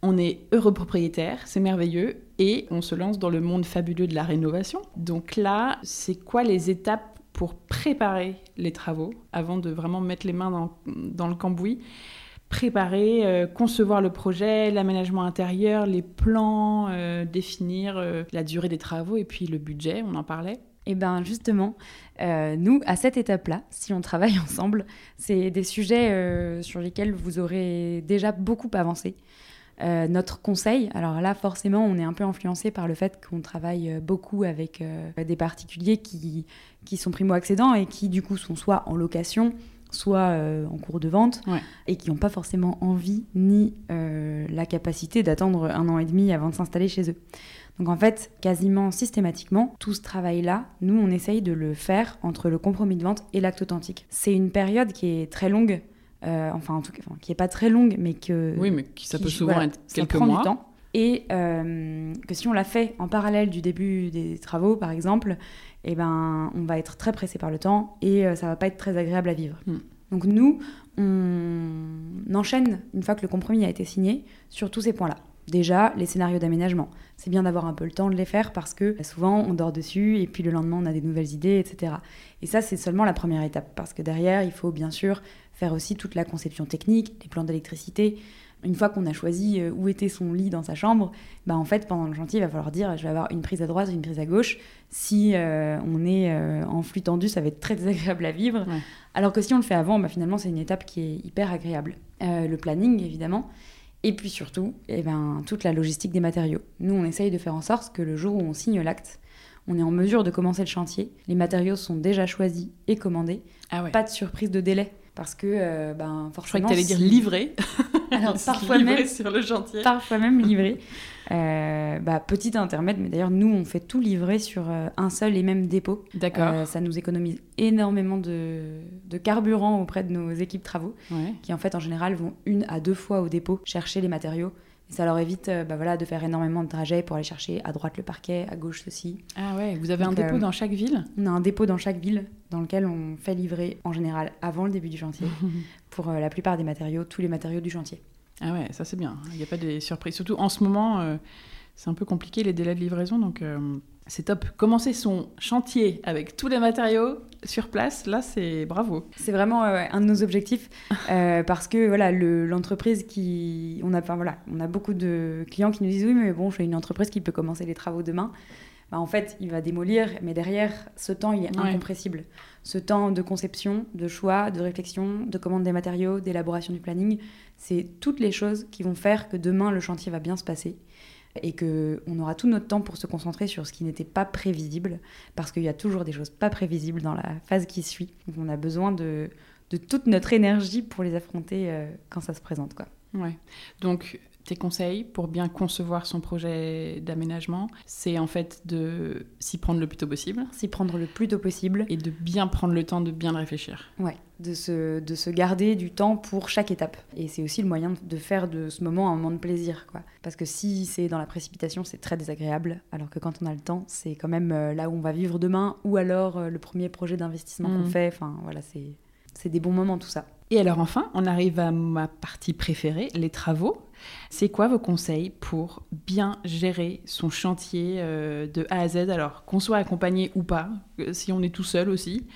on est heureux propriétaire, c'est merveilleux, et on se lance dans le monde fabuleux de la rénovation. Donc là, c'est quoi les étapes pour préparer les travaux avant de vraiment mettre les mains dans, dans le cambouis? Préparer, euh, concevoir le projet, l'aménagement intérieur, les plans, euh, définir euh, la durée des travaux et puis le budget, on en parlait. Eh bien justement, nous, à cette étape-là, si on travaille ensemble, c'est des sujets sur lesquels vous aurez déjà beaucoup avancé. Notre conseil, alors là forcément on est un peu influencé par le fait qu'on travaille beaucoup avec des particuliers qui, qui sont primo-accédants et qui du coup sont soit en location, soit euh, en cours de vente, et qui n'ont pas forcément envie ni euh, la capacité d'attendre un an et demi avant de s'installer chez eux. Donc en fait, quasiment systématiquement, tout ce travail-là, nous, on essaye de le faire entre le compromis de vente et l'acte authentique. C'est une période qui est très longue, euh, enfin en tout cas, qui n'est pas très longue, mais que... Oui, mais qui, ça peut souvent être quelques mois. Du temps. Et que si on l'a fait en parallèle du début des travaux, par exemple, eh ben, on va être très pressé par le temps et euh, ça va pas être très agréable à vivre. Hmm. Donc nous, on enchaîne, une fois que le compromis a été signé, sur tous ces points-là. Déjà, les scénarios d'aménagement. C'est bien d'avoir un peu le temps de les faire parce que souvent on dort dessus et puis le lendemain on a des nouvelles idées, etc. Et ça, c'est seulement la première étape parce que derrière, il faut bien sûr faire aussi toute la conception technique, les plans d'électricité, une fois qu'on a choisi euh, où était son lit dans sa chambre, bah en fait, pendant le chantier, il va falloir dire je vais avoir une prise à droite, une prise à gauche. Si euh, on est euh, en flux tendu, ça va être très désagréable à vivre. Alors que si on le fait avant, bah, finalement, c'est une étape qui est hyper agréable. le planning, évidemment. Et puis surtout, eh ben, toute la logistique des matériaux. Nous, on essaye de faire en sorte que le jour où on signe l'acte, on est en mesure de commencer le chantier. Les matériaux sont déjà choisis et commandés. Ah Pas de surprise de délai parce que euh, ben forcément. Je crois que tu allais dire livré. Alors parfois même sur le chantier. Parfois même livré. Euh, bah, petit intermède, mais d'ailleurs nous on fait tout livrer sur euh, un seul et même dépôt. D'accord. ça nous économise énormément de, de, carburant auprès de nos équipes travaux, qui en fait en général vont une à deux fois au dépôt chercher les matériaux ça leur évite euh, bah voilà, de faire énormément de trajets pour aller chercher à droite le parquet, à gauche ceci. Ah ouais, vous avez un dépôt euh, dans chaque ville? On a un dépôt dans chaque ville dans lequel on fait livrer en général avant le début du chantier pour euh, la plupart des matériaux, tous les matériaux du chantier. Ah ouais, ça c'est bien. Il n'y a pas de surprises. Surtout en ce moment, c'est un peu compliqué les délais de livraison, donc c'est top. Commencer son chantier avec tous les matériaux sur place, là, c'est bravo. C'est vraiment euh, un de nos objectifs euh, parce que voilà, l'entreprise qui, on a, voilà, on a beaucoup de clients qui nous disent oui, mais bon, je fais une entreprise qui peut commencer les travaux demain. Bah, en fait, il va démolir, mais derrière, ce temps, il est incompressible. Ce temps de conception, de choix, de réflexion, de commande des matériaux, d'élaboration du planning, c'est toutes les choses qui vont faire que demain, le chantier va bien se passer et qu'on aura tout notre temps pour se concentrer sur ce qui n'était pas prévisible, parce qu'il y a toujours des choses pas prévisibles dans la phase qui suit. Donc on a besoin de, de toute notre énergie pour les affronter euh, quand ça se présente. Quoi. Ouais. Donc tes conseils pour bien concevoir son projet d'aménagement, c'est en fait de s'y prendre le plus tôt possible. S'y prendre le plus tôt possible. Et de bien prendre le temps de bien réfléchir. Ouais, de se, de se garder du temps pour chaque étape. Et c'est aussi le moyen de faire de ce moment un moment de plaisir. Quoi. Parce que si c'est dans la précipitation, c'est très désagréable. Alors que quand on a le temps, c'est quand même euh, là où on va vivre demain ou alors euh, le premier projet d'investissement qu'on mmh. fait. Enfin, voilà, c'est des bons moments tout ça. Et alors enfin, on arrive à ma partie préférée, les travaux. C'est quoi vos conseils pour bien gérer son chantier euh, de A à Z, alors qu'on soit accompagné ou pas, euh, si on est tout seul aussi,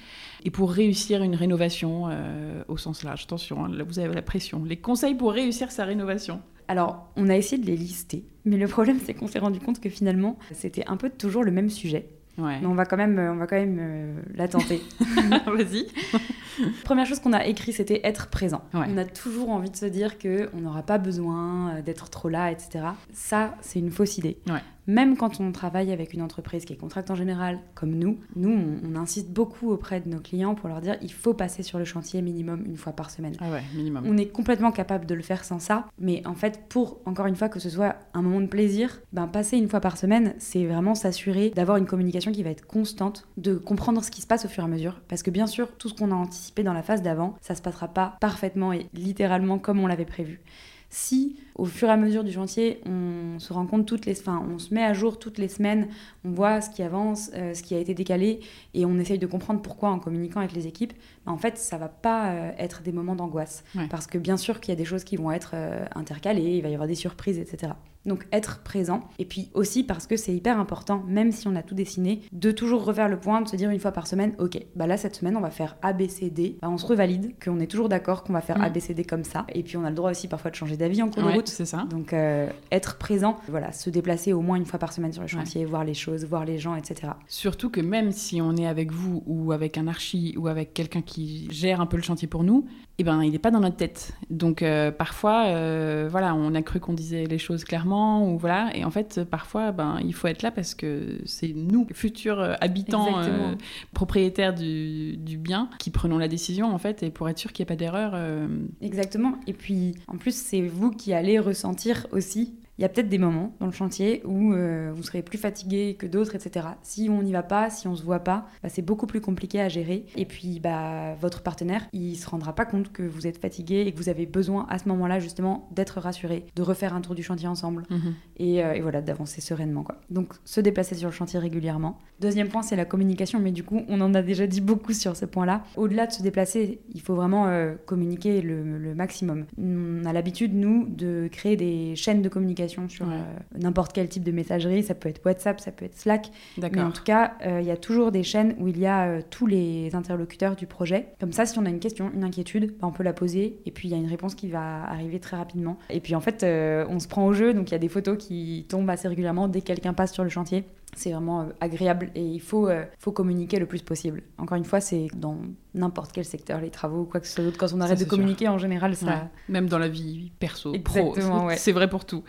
et pour réussir une rénovation euh, au sens large Attention, hein, là vous avez la pression. Les conseils pour réussir sa rénovation alors, on a essayé de les lister, mais le problème, c'est qu'on s'est rendu compte que finalement, c'était un peu toujours le même sujet. Mais on va quand même, on va quand même euh, la tenter. Vas-y. Première chose qu'on a écrit, c'était être présent. On a toujours envie de se dire que on n'aura pas besoin euh, d'être trop là, etc. Ça, c'est une fausse idée. Même quand on travaille avec une entreprise qui est contracte en général, comme nous, nous, on, insiste beaucoup auprès de nos clients pour leur dire il faut passer sur le chantier minimum une fois par semaine. Ah ouais, minimum. On est complètement capable de le faire sans ça, mais en fait, pour encore une fois que ce soit un moment de plaisir, ben passer une fois par semaine, c'est vraiment s'assurer d'avoir une communication qui va être constante, de comprendre ce qui se passe au fur et à mesure, parce que bien sûr, tout ce qu'on a anticipé dans la phase d'avant, ça se passera pas parfaitement et littéralement comme on l'avait prévu si au fur et à mesure du chantier, on se rend compte toutes les, enfin, on se met à jour toutes les semaines, on voit ce qui avance, euh, ce qui a été décalé, et on essaye de comprendre pourquoi en communiquant avec les équipes, bah, en fait, ça va pas euh, être des moments d'angoisse, parce que bien sûr qu'il y a des choses qui vont être euh, intercalées, il va y avoir des surprises, etc. Donc être présent. Et puis aussi parce que c'est hyper important, même si on a tout dessiné, de toujours refaire le point, de se dire une fois par semaine, ok, bah là cette semaine on va faire A, B, C, D. Bah, on se revalide, qu'on est toujours d'accord qu'on va faire A, Mm. B, C, D comme ça. Et puis on a le droit aussi parfois de changer d'avis en cours de route. c'est ça. Donc euh, être présent, voilà, se déplacer au moins une fois par semaine sur le Ouais. chantier, voir les choses, voir les gens, etc. Surtout que même si on est avec vous ou avec un archi ou avec quelqu'un qui gère un peu le chantier pour nous, eh ben il n'est pas dans notre tête. Donc euh, parfois, euh, voilà, on a cru qu'on disait les choses clairement ou voilà, et en fait parfois, ben il faut être là parce que c'est nous, futurs euh, habitants, euh, propriétaires du, du bien, qui prenons la décision en fait, et pour être sûr qu'il n'y ait pas d'erreur. Exactement. Et puis, en plus, c'est vous qui allez ressentir aussi. Il y a peut-être des moments dans le chantier où euh, vous serez plus fatigué que d'autres, etc. Si on n'y va pas, si on se voit pas, bah, c'est beaucoup plus compliqué à gérer. Et puis, bah, votre partenaire, il se rendra pas compte que vous êtes fatigué et que vous avez besoin à ce moment-là justement d'être rassuré, de refaire un tour du chantier ensemble mhm. et, euh, et voilà, d'avancer sereinement. Quoi. Donc, se déplacer sur le chantier régulièrement. Deuxième point, c'est la communication, mais du coup, on en a déjà dit beaucoup sur ce point-là. Au-delà de se déplacer, il faut vraiment euh, communiquer le, le maximum. On a l'habitude, nous, de créer des chaînes de communication sur Ouais. euh, n'importe quel type de messagerie. Ça peut être WhatsApp, ça peut être Slack. Mais en tout cas, euh, il y a toujours des chaînes où il y a euh, tous les interlocuteurs du projet. Comme ça, si on a une question, une inquiétude, bah, on peut la poser et puis il y a une réponse qui va arriver très rapidement. Et puis en fait, on se prend au jeu, donc il y a des photos qui tombent assez régulièrement dès que quelqu'un passe sur le chantier. C'est vraiment euh, agréable et il faut, euh, faut communiquer le plus possible. Encore une fois, c'est dans n'importe quel secteur, les travaux ou quoi que ce soit d'autre. Quand on arrête de sûr. communiquer, en général, ça, Ouais. Même dans la vie perso, pro, ouais. c'est vrai pour tout.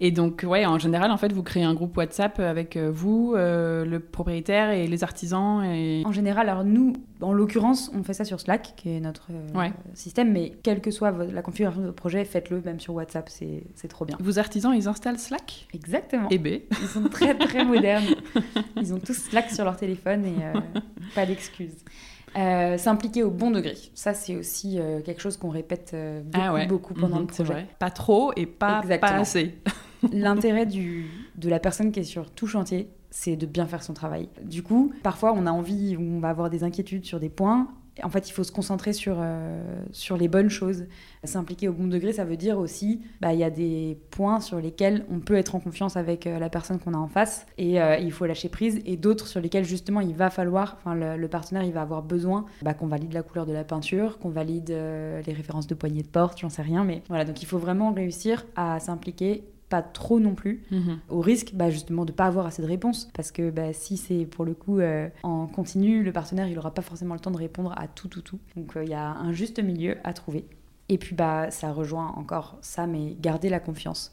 Et donc, ouais, en général, en fait, vous créez un groupe WhatsApp avec euh, vous, euh, le propriétaire et les artisans. Et... En général, alors nous, en l'occurrence, on fait ça sur Slack, qui est notre euh, Ouais. système, mais quelle que soit la configuration de votre projet, faites-le même sur WhatsApp, c'est trop bien. Vos artisans, ils installent Slack? Exactement. Eh ben, Ils sont très très modernes. Ils ont tous Slack sur leur téléphone et euh, pas d'excuses. Euh, S'impliquer au bon degré, ça c'est aussi quelque chose qu'on répète beaucoup, ah ouais. beaucoup pendant Mhm, le c'est projet. vrai. Pas trop et pas, pas assez. L'intérêt de la personne qui est sur tout chantier, c'est de bien faire son travail. Du coup, parfois on a envie, on va avoir des inquiétudes sur des points. En fait, il faut se concentrer sur, euh, sur les bonnes choses. S'impliquer au bon degré, ça veut dire aussi, bah, il y a des points sur lesquels on peut être en confiance avec euh, la personne qu'on a en face et euh, il faut lâcher prise, et d'autres sur lesquels justement il va falloir, enfin le, partenaire il va avoir besoin bah, qu'on valide la couleur de la peinture, qu'on valide les références de poignée de porte, j'en sais rien, mais voilà, donc il faut vraiment réussir à s'impliquer, pas trop non plus, Mhm. au risque bah, justement de pas avoir assez de réponses parce que bah, si c'est pour le coup euh, en continu le partenaire il aura pas forcément le temps de répondre à tout tout tout donc euh, il y a un juste milieu à trouver et puis bah ça rejoint encore ça mais garder la confiance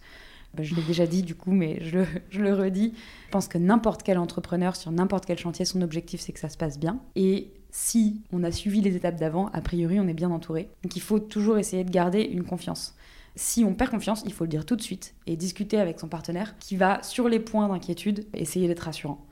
Bah, je l'ai déjà dit du coup mais je le, je le redis je pense que n'importe quel entrepreneur sur n'importe quel chantier son objectif c'est que ça se passe bien et si on a suivi les étapes d'avant, a priori on est bien entouré. Donc il faut toujours essayer de garder une confiance. Si on perd confiance, il faut le dire tout de suite et discuter avec son partenaire qui va, sur les points d'inquiétude, essayer d'être rassurant.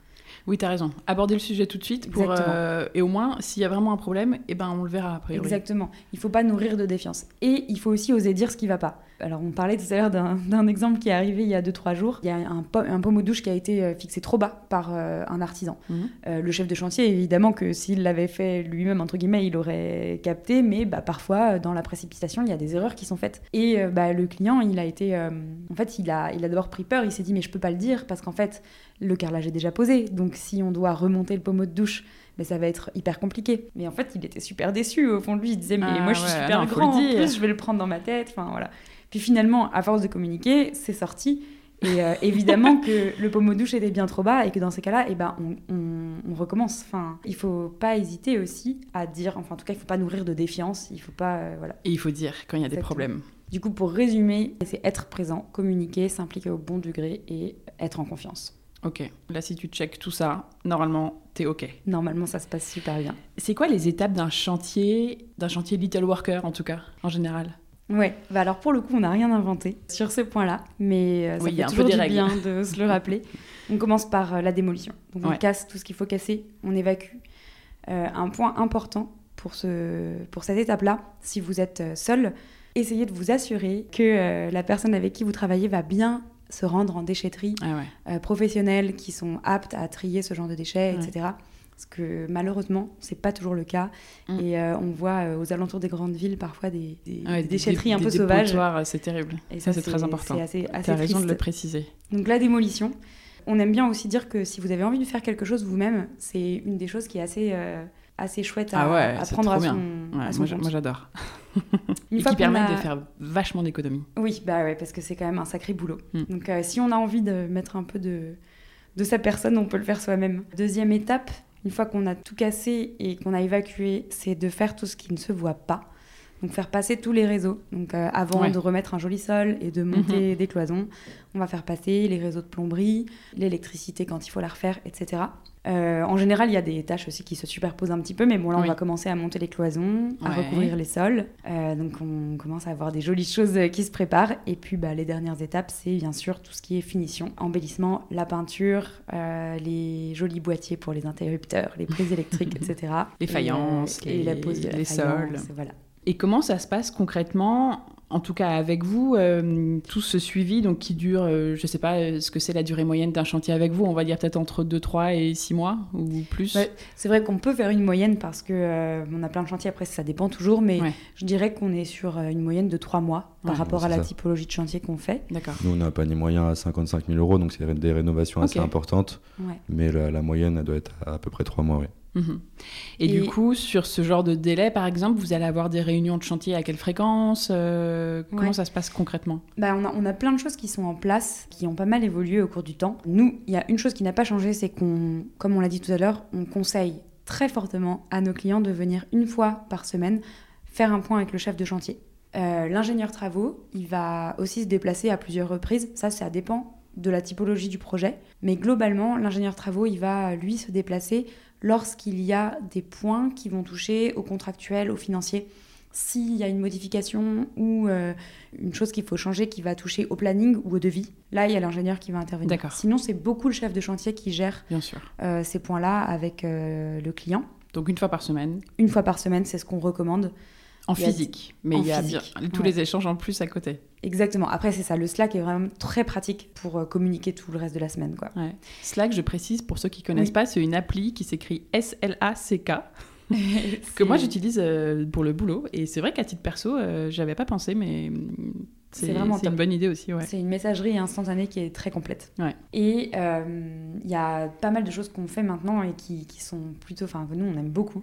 Oui, t'as raison. Aborder le sujet tout de suite pour, euh, et au moins, s'il y a vraiment un problème, eh ben, on le verra a priori. Exactement. Il faut pas nourrir de défiance. Et il faut aussi oser dire ce qui va pas. Alors, on parlait tout à l'heure d'un exemple qui est arrivé il y a 2-3 jours. Il y a un, un pommeau de douche qui a été euh, fixé trop bas par euh, un artisan. Mhm. Euh, le chef de chantier, évidemment que s'il l'avait fait lui-même, entre guillemets, il aurait capté, mais bah, parfois, dans la précipitation, il y a des erreurs qui sont faites. Et euh, bah, le client, il a été. en fait, il a, il a d'abord pris peur, il s'est dit, mais je peux pas le dire, parce qu'en fait, le carrelage est déjà posé. Donc, si on doit remonter le pommeau de douche, mais ça va être hyper compliqué. Mais en fait, il était super déçu au fond de lui. Il disait, mais Ah moi, je suis ouais, super non, grand, en plus, je vais le prendre dans ma tête. Enfin, voilà. Puis finalement, à force de communiquer, c'est sorti. Et euh, évidemment que le pommeau de douche était bien trop bas et que dans ces cas-là, eh ben, on, on- on recommence. Enfin, il faut pas hésiter aussi à dire, enfin en tout cas, il faut pas nourrir de défiance. Il faut pas, euh, voilà. Et il faut dire quand il y a des problèmes. Du coup, pour résumer, c'est être présent, communiquer, s'impliquer au bon degré et être en confiance. Ok. Là, si tu checkes tout ça, normalement, t'es ok. Normalement, ça se passe super bien. C'est quoi les étapes d'un chantier, d'un chantier Little Worker en tout cas, en général? Ouais, bah alors pour le coup, on n'a rien inventé sur ce point-là, mais euh, ça Oui, y un peu toujours des du règles. bien de se le rappeler. On commence par euh, la démolition. Donc on Ouais. casse tout ce qu'il faut casser, on évacue. Euh, un point important pour, ce, pour cette étape-là, si vous êtes seul, essayez de vous assurer que euh, la personne avec qui vous travaillez va bien se rendre en déchetterie Ah ouais. euh, professionnels qui sont aptes à trier ce genre de déchets, Ouais. etc. Parce que malheureusement, c'est pas toujours le cas. Mm. Et euh, on voit euh, aux alentours des grandes villes parfois des, des- Ouais, des déchetteries un peu sauvages. C'est terrible. Et ça, c'est très important. C'est assez, assez Tu as raison de le préciser. Donc la démolition. On aime bien aussi dire que si vous avez envie de faire quelque chose vous-même, c'est une des choses qui est assez, assez chouette à, Ah ouais, à prendre à son, bien. à son moi, j'a- compte. moi, j'adore. Une Et fois qui a- de faire vachement d'économies. Oui, bah ouais, parce que c'est quand même un sacré boulot. Mm. Donc euh, si on a envie de mettre un peu de, de sa personne, on peut le faire soi-même. Deuxième étape, une fois qu'on a tout cassé et qu'on a évacué, c'est de faire tout ce qui ne se voit pas. Donc faire passer tous les réseaux. Donc euh, avant Ouais. de remettre un joli sol et de monter des cloisons, on va faire passer les réseaux de plomberie, l'électricité quand il faut la refaire, etc. Euh, en général, il y a des tâches aussi qui se superposent un petit peu, mais bon, là, Oui. on va commencer à monter les cloisons, à recouvrir les sols. Euh, donc, on commence à avoir des jolies choses qui se préparent. Et puis, bah, les dernières étapes, c'est bien sûr tout ce qui est finition, embellissement, la peinture, euh, les jolis boîtiers pour les interrupteurs, les prises électriques, etc. Les faïences, et, et la les- pose de la les faïence, sols. Voilà. Et comment ça se passe concrètement en tout cas avec vous, euh, tout ce suivi donc qui dure, euh, je sais pas euh, ce que c'est la durée moyenne d'un chantier avec vous, on va dire peut-être entre 2, 3 et 6 mois ou plus? Ouais. C'est vrai qu'on peut faire une moyenne parce que euh, on a plein de chantiers. Après, ça dépend toujours, mais Ouais. je dirais qu'on est sur euh, une moyenne de trois mois par Ouais, rapport à la ça. typologie de chantier qu'on fait. D'accord. Nous, on a un panier moyen à 55 000 euros, donc c'est des rénovations assez importantes. Ouais. Mais la, la moyenne, elle doit être à, à peu près 3 mois, oui. Et, Et- du coup, sur ce genre de délai, par exemple, vous allez avoir des réunions de chantier à quelle fréquence euh, Comment Ouais. ça se passe concrètement? Bah, on, a, on a plein de choses qui sont en place, qui ont pas mal évolué au cours du temps. Nous, il y a une chose qui n'a pas changé, c'est qu'on, comme on l'a dit tout à l'heure, on conseille très fortement à nos clients de venir une fois par semaine faire un point avec le chef de chantier. Euh, L'ingénieur travaux, il va aussi se déplacer à plusieurs reprises. Ça, ça dépend de la typologie du projet. Mais globalement, l'ingénieur travaux, il va lui se déplacer lorsqu'il y a des points qui vont toucher au contractuel, au financier. S'il y a une modification ou euh, une chose qu'il faut changer qui va toucher au planning ou au devis, là, il y a l'ingénieur qui va intervenir. D'accord. Sinon, c'est beaucoup le chef de chantier qui gère Bien sûr. euh, ces points-là avec euh, le client. Donc une fois par semaine, Une fois par semaine, c'est ce qu'on recommande. en physique. Mais il y a physique, bien tous ouais. les échanges en plus à côté. Exactement. Après, c'est ça. Le Slack est vraiment très pratique pour euh, communiquer tout le reste de la semaine. Quoi. Ouais. Slack, je précise pour ceux qui connaissent Oui. pas, c'est une appli qui s'écrit S-L-A-C-K. que moi j'utilise euh, pour le boulot. Et c'est vrai qu'à titre perso, euh, j'avais pas pensé, mais c'est vraiment une bonne idée aussi. Ouais. C'est une messagerie instantanée qui est très complète. Ouais. Et euh, il y a pas mal de choses qu'on fait maintenant et qui, qui sont plutôt. Enfin, nous, on aime beaucoup.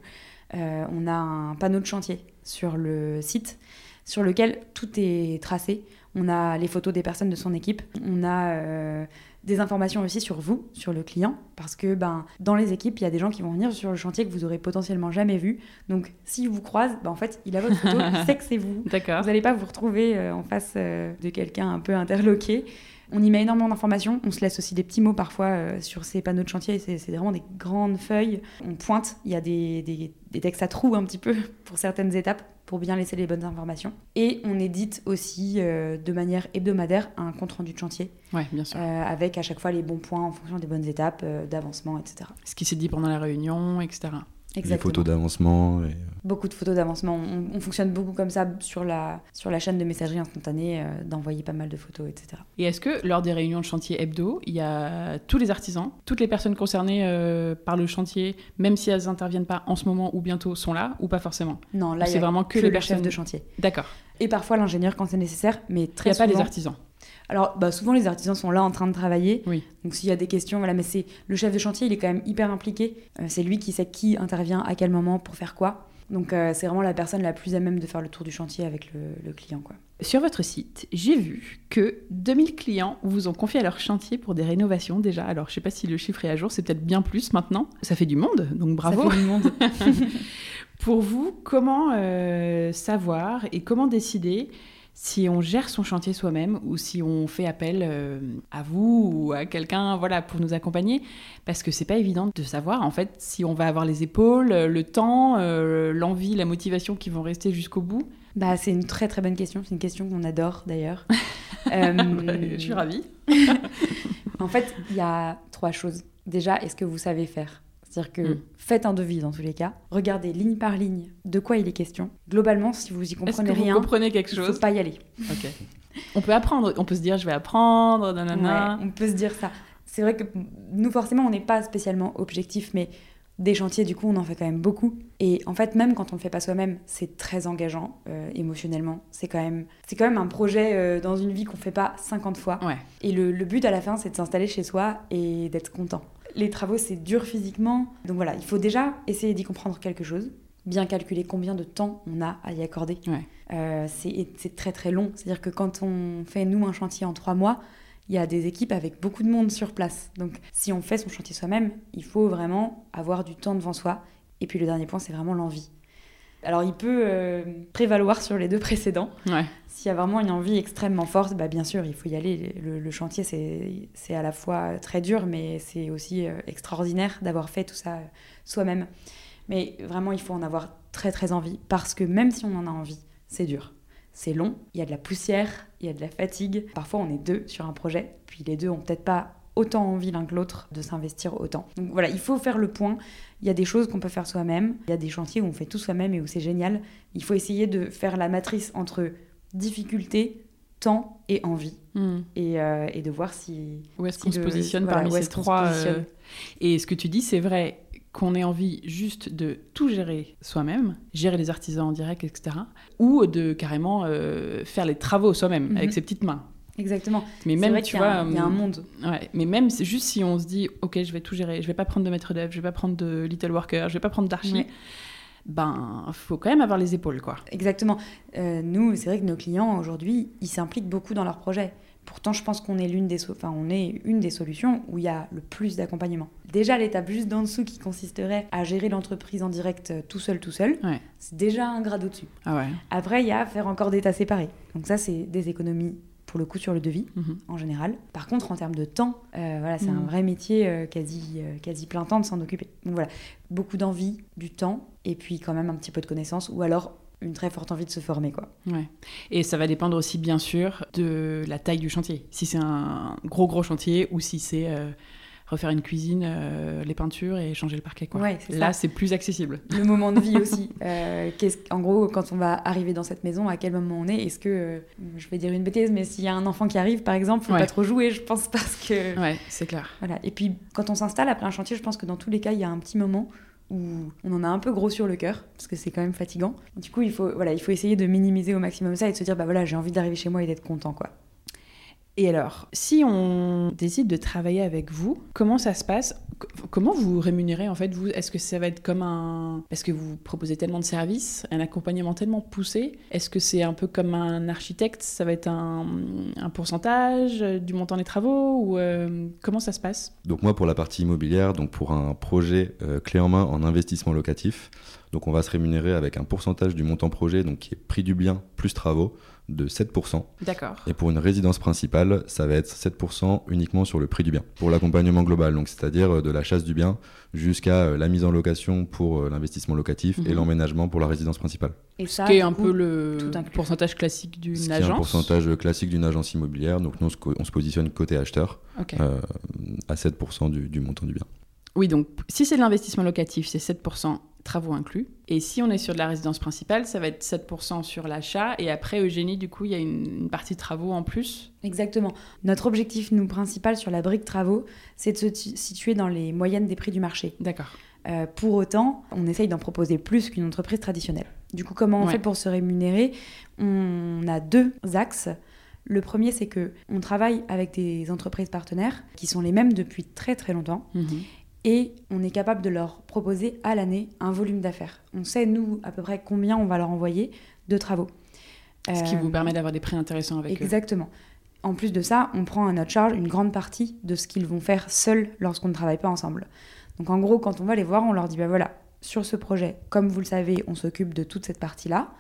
On a un panneau de chantier sur le site sur lequel tout est tracé. On a les photos des personnes de son équipe. On a euh, des informations aussi sur vous, sur le client, parce que ben, dans les équipes, il y a des gens qui vont venir sur le chantier que vous aurez potentiellement jamais vu. Donc, s'il vous croise, ben, en fait, il a votre photo, il sait que c'est vous. D'accord. Vous n'allez pas vous retrouver euh, en face euh, de quelqu'un un peu interloqué. On y met énormément d'informations. On se laisse aussi des petits mots parfois euh, sur ces panneaux de chantier. C'est c'est vraiment des grandes feuilles. On pointe. Il y a des, des- des textes à trous un petit peu pour certaines étapes pour bien laisser les bonnes informations. Et on édite aussi euh, de manière hebdomadaire un compte rendu de chantier Ouais, bien sûr. euh, avec à chaque fois les bons points en fonction des bonnes étapes euh, d'avancement, etc. Ce qui s'est dit pendant la réunion, etc. Les photos d'avancement. Et... Beaucoup de photos d'avancement. On, on fonctionne beaucoup comme ça sur la, sur la chaîne de messagerie instantanée, euh, d'envoyer pas mal de photos, etc. Et est-ce que lors des réunions de chantier hebdo, il y a tous les artisans, toutes les personnes concernées euh, par le chantier, même si elles n'interviennent pas en ce moment ou bientôt, sont là ou pas forcément? Non, là, C'est il y a vraiment que que les le personnes- chef de chantier. D'accord. Et parfois l'ingénieur quand c'est nécessaire, mais Il très n'y a pas les souvent- artisans. Alors, bah, souvent les artisans sont là en train de travailler. Oui. Donc s'il y a des questions, voilà, mais c'est le chef de chantier, il est quand même hyper impliqué. Euh, c'est lui qui sait qui intervient à quel moment pour faire quoi. Donc euh, c'est vraiment la personne la plus à même de faire le tour du chantier avec le, le client, quoi. Sur votre site, j'ai vu que 2000 clients vous ont confié à leur chantier pour des rénovations déjà. Alors, je sais pas si le chiffre est à jour, c'est peut-être bien plus maintenant. Ça fait du monde, donc bravo. Ça fait du monde. Pour vous, comment euh, savoir et comment décider si on gère son chantier soi-même ou si on fait appel euh, à vous ou à quelqu'un voilà, pour nous accompagner Parce que c'est pas évident de savoir en fait si on va avoir les épaules, le temps, euh, l'envie, la motivation qui vont rester jusqu'au bout. bah, c'est une très très bonne question. C'est une question qu'on adore d'ailleurs. Euh, Je suis ravie. En fait, il y a trois choses. Déjà, est-ce que vous savez faire? C'est-à-dire que Mm. faites un devis dans tous les cas. Regardez ligne par ligne de quoi il est question. Globalement, si vous y comprenez que vous rien, comprenez quelque il faut chose pas y aller. On peut apprendre, on peut se dire je vais apprendre, nanana. Ouais, on peut se dire ça. C'est vrai que nous, forcément, on n'est pas spécialement objectif, mais Des chantiers, du coup, on en fait quand même beaucoup. Et en fait, même quand on le fait pas soi-même, c'est très engageant euh, émotionnellement. C'est quand même, c'est quand même un projet euh, dans une vie qu'on fait pas 50 fois. Ouais. Et le, le but à la fin, c'est de s'installer chez soi et d'être content. Les travaux, c'est dur physiquement. Donc voilà, il faut déjà essayer d'y comprendre quelque chose, bien calculer combien de temps on a à y accorder. Ouais. Euh, c'est c'est très très long. C'est-à-dire que quand on fait, nous, un chantier en trois mois, il y a des équipes avec beaucoup de monde sur place. Donc si on fait son chantier soi-même, il faut vraiment avoir du temps devant soi. Et puis le dernier point, c'est vraiment l'envie. Alors il peut euh, prévaloir sur les deux précédents. Ouais. S'il y a vraiment une envie extrêmement forte, bah, bien sûr, il faut y aller. Le, le chantier, c'est à la fois très dur, mais c'est aussi euh, extraordinaire d'avoir fait tout ça euh, soi-même. Mais vraiment, il faut en avoir très très envie, parce que même si on en a envie, c'est dur. C'est long, il y a de la poussière, il y a de la fatigue. Parfois, on est deux sur un projet, puis les deux ont peut-être pas autant envie l'un que l'autre de s'investir autant. Donc voilà, il faut faire le point. Il y a des choses qu'on peut faire soi-même, il y a des chantiers où on fait tout soi-même et où c'est génial. Il faut essayer de faire la matrice entre difficulté, temps et envie. Hmm. Et, euh, et de voir si... Où est-ce si qu'on se positionne voilà, parmi ces trois euh, Et ce que tu dis, c'est vrai qu'on ait envie juste de tout gérer soi-même, gérer les artisans en direct, etc. Ou de carrément euh, faire les travaux soi-même, Mhm. avec ses petites mains. Exactement. Mais même, tu vois... il y a un hum, monde. Ouais, mais même c'est juste si on se dit, ok, je vais tout gérer, je vais pas prendre de maître d'œuvre, je vais pas prendre de little worker, je vais pas prendre d'archi, Ouais. Ben faut quand même avoir les épaules, quoi. Exactement. Euh, nous, c'est vrai que nos clients aujourd'hui, ils s'impliquent beaucoup dans leurs projets. Pourtant, je pense qu'on est l'une des, so- enfin, on est une des solutions où il y a le plus d'accompagnement. Déjà, l'étape juste d'en dessous qui consisterait à gérer l'entreprise en direct euh, tout seul, tout seul, Ouais. c'est déjà un grade au-dessus. Ah ouais. Après, il y a à faire encore des tas séparés. Donc ça, c'est des économies pour le coup sur le devis Mhm. en général. Par contre, en termes de temps, euh, voilà, c'est un Mhm. vrai métier euh, quasi, euh, quasi plein temps de s'en occuper. Donc voilà, beaucoup d'envie, du temps, et puis quand même un petit peu de connaissances, ou alors une très forte envie de se former, quoi. Ouais. Et ça va dépendre aussi, bien sûr, de la taille du chantier. Si c'est un gros, gros chantier ou si c'est refaire une cuisine, euh, les peintures et changer le parquet. Quoi. Ouais, Là, c'est plus accessible. Le moment de vie aussi. Euh, en gros, quand on va arriver dans cette maison, à quel moment on est? Est-ce que, euh, je vais dire une bêtise, mais s'il y a un enfant qui arrive, par exemple, faut Ouais. pas trop jouer, je pense, parce que... Ouais, c'est clair. Voilà. Et puis, quand on s'installe après un chantier, je pense que dans tous les cas, il y a un petit moment où on en a un peu gros sur le cœur, parce que c'est quand même fatigant. Du coup, il faut, voilà, il faut essayer de minimiser au maximum ça et de se dire, bah voilà, j'ai envie d'arriver chez moi et d'être content, quoi. Et alors, si on décide de travailler avec vous, comment ça se passe? Comment vous rémunérez en fait vous? Est-ce que ça va être comme un parce que vous proposez tellement de services, un accompagnement tellement poussé Est-ce que c'est un peu comme un architecte? Ça va être un, pourcentage du montant des travaux ou euh, comment ça se passe? Donc moi pour la partie immobilière, donc pour un projet euh, clé en main en investissement locatif, donc on va se rémunérer avec un pourcentage du montant projet, donc qui est prix du bien plus travaux, de 7%. D'accord. Et pour une résidence principale, ça va être 7% uniquement sur le prix du bien, pour l'accompagnement global, donc c'est-à-dire euh, de la chasse du bien jusqu'à euh, la mise en location pour euh, l'investissement locatif et Mhm. l'emménagement pour la résidence principale. Et Ce ça, qui est un coup, peu le pourcentage classique d'une Ce qui est un agence. pourcentage classique d'une agence immobilière, donc nous on se, positionne côté acheteur euh, à 7% du, du montant du bien. Oui, donc si c'est de l'investissement locatif, c'est 7% travaux inclus. Et si on est sur de la résidence principale, ça va être 7% sur l'achat. Et après, Eugénie, du coup, il y a une, une partie de travaux en plus. Exactement. Notre objectif, nous, principal sur la brique travaux, c'est de se tu- situer dans les moyennes des prix du marché. D'accord. Euh, pour autant, on essaye d'en proposer plus qu'une entreprise traditionnelle. Du coup, comment on Ouais. fait pour se rémunérer? On a deux axes. Le premier, c'est que on travaille avec des entreprises partenaires qui sont les mêmes depuis très très longtemps Mhm. Et on est capable de leur proposer à l'année un volume d'affaires. On sait, nous, à peu près combien on va leur envoyer de travaux. Ce qui Euh, vous permet d'avoir des prix intéressants avec eux. Exactement. En plus de ça, on prend à notre charge une grande partie de ce qu'ils vont faire seuls lorsqu'on ne travaille pas ensemble. Donc en gros, quand on va les voir, on leur dit, bah voilà, sur ce projet, comme vous le savez, on s'occupe de toute cette partie-là.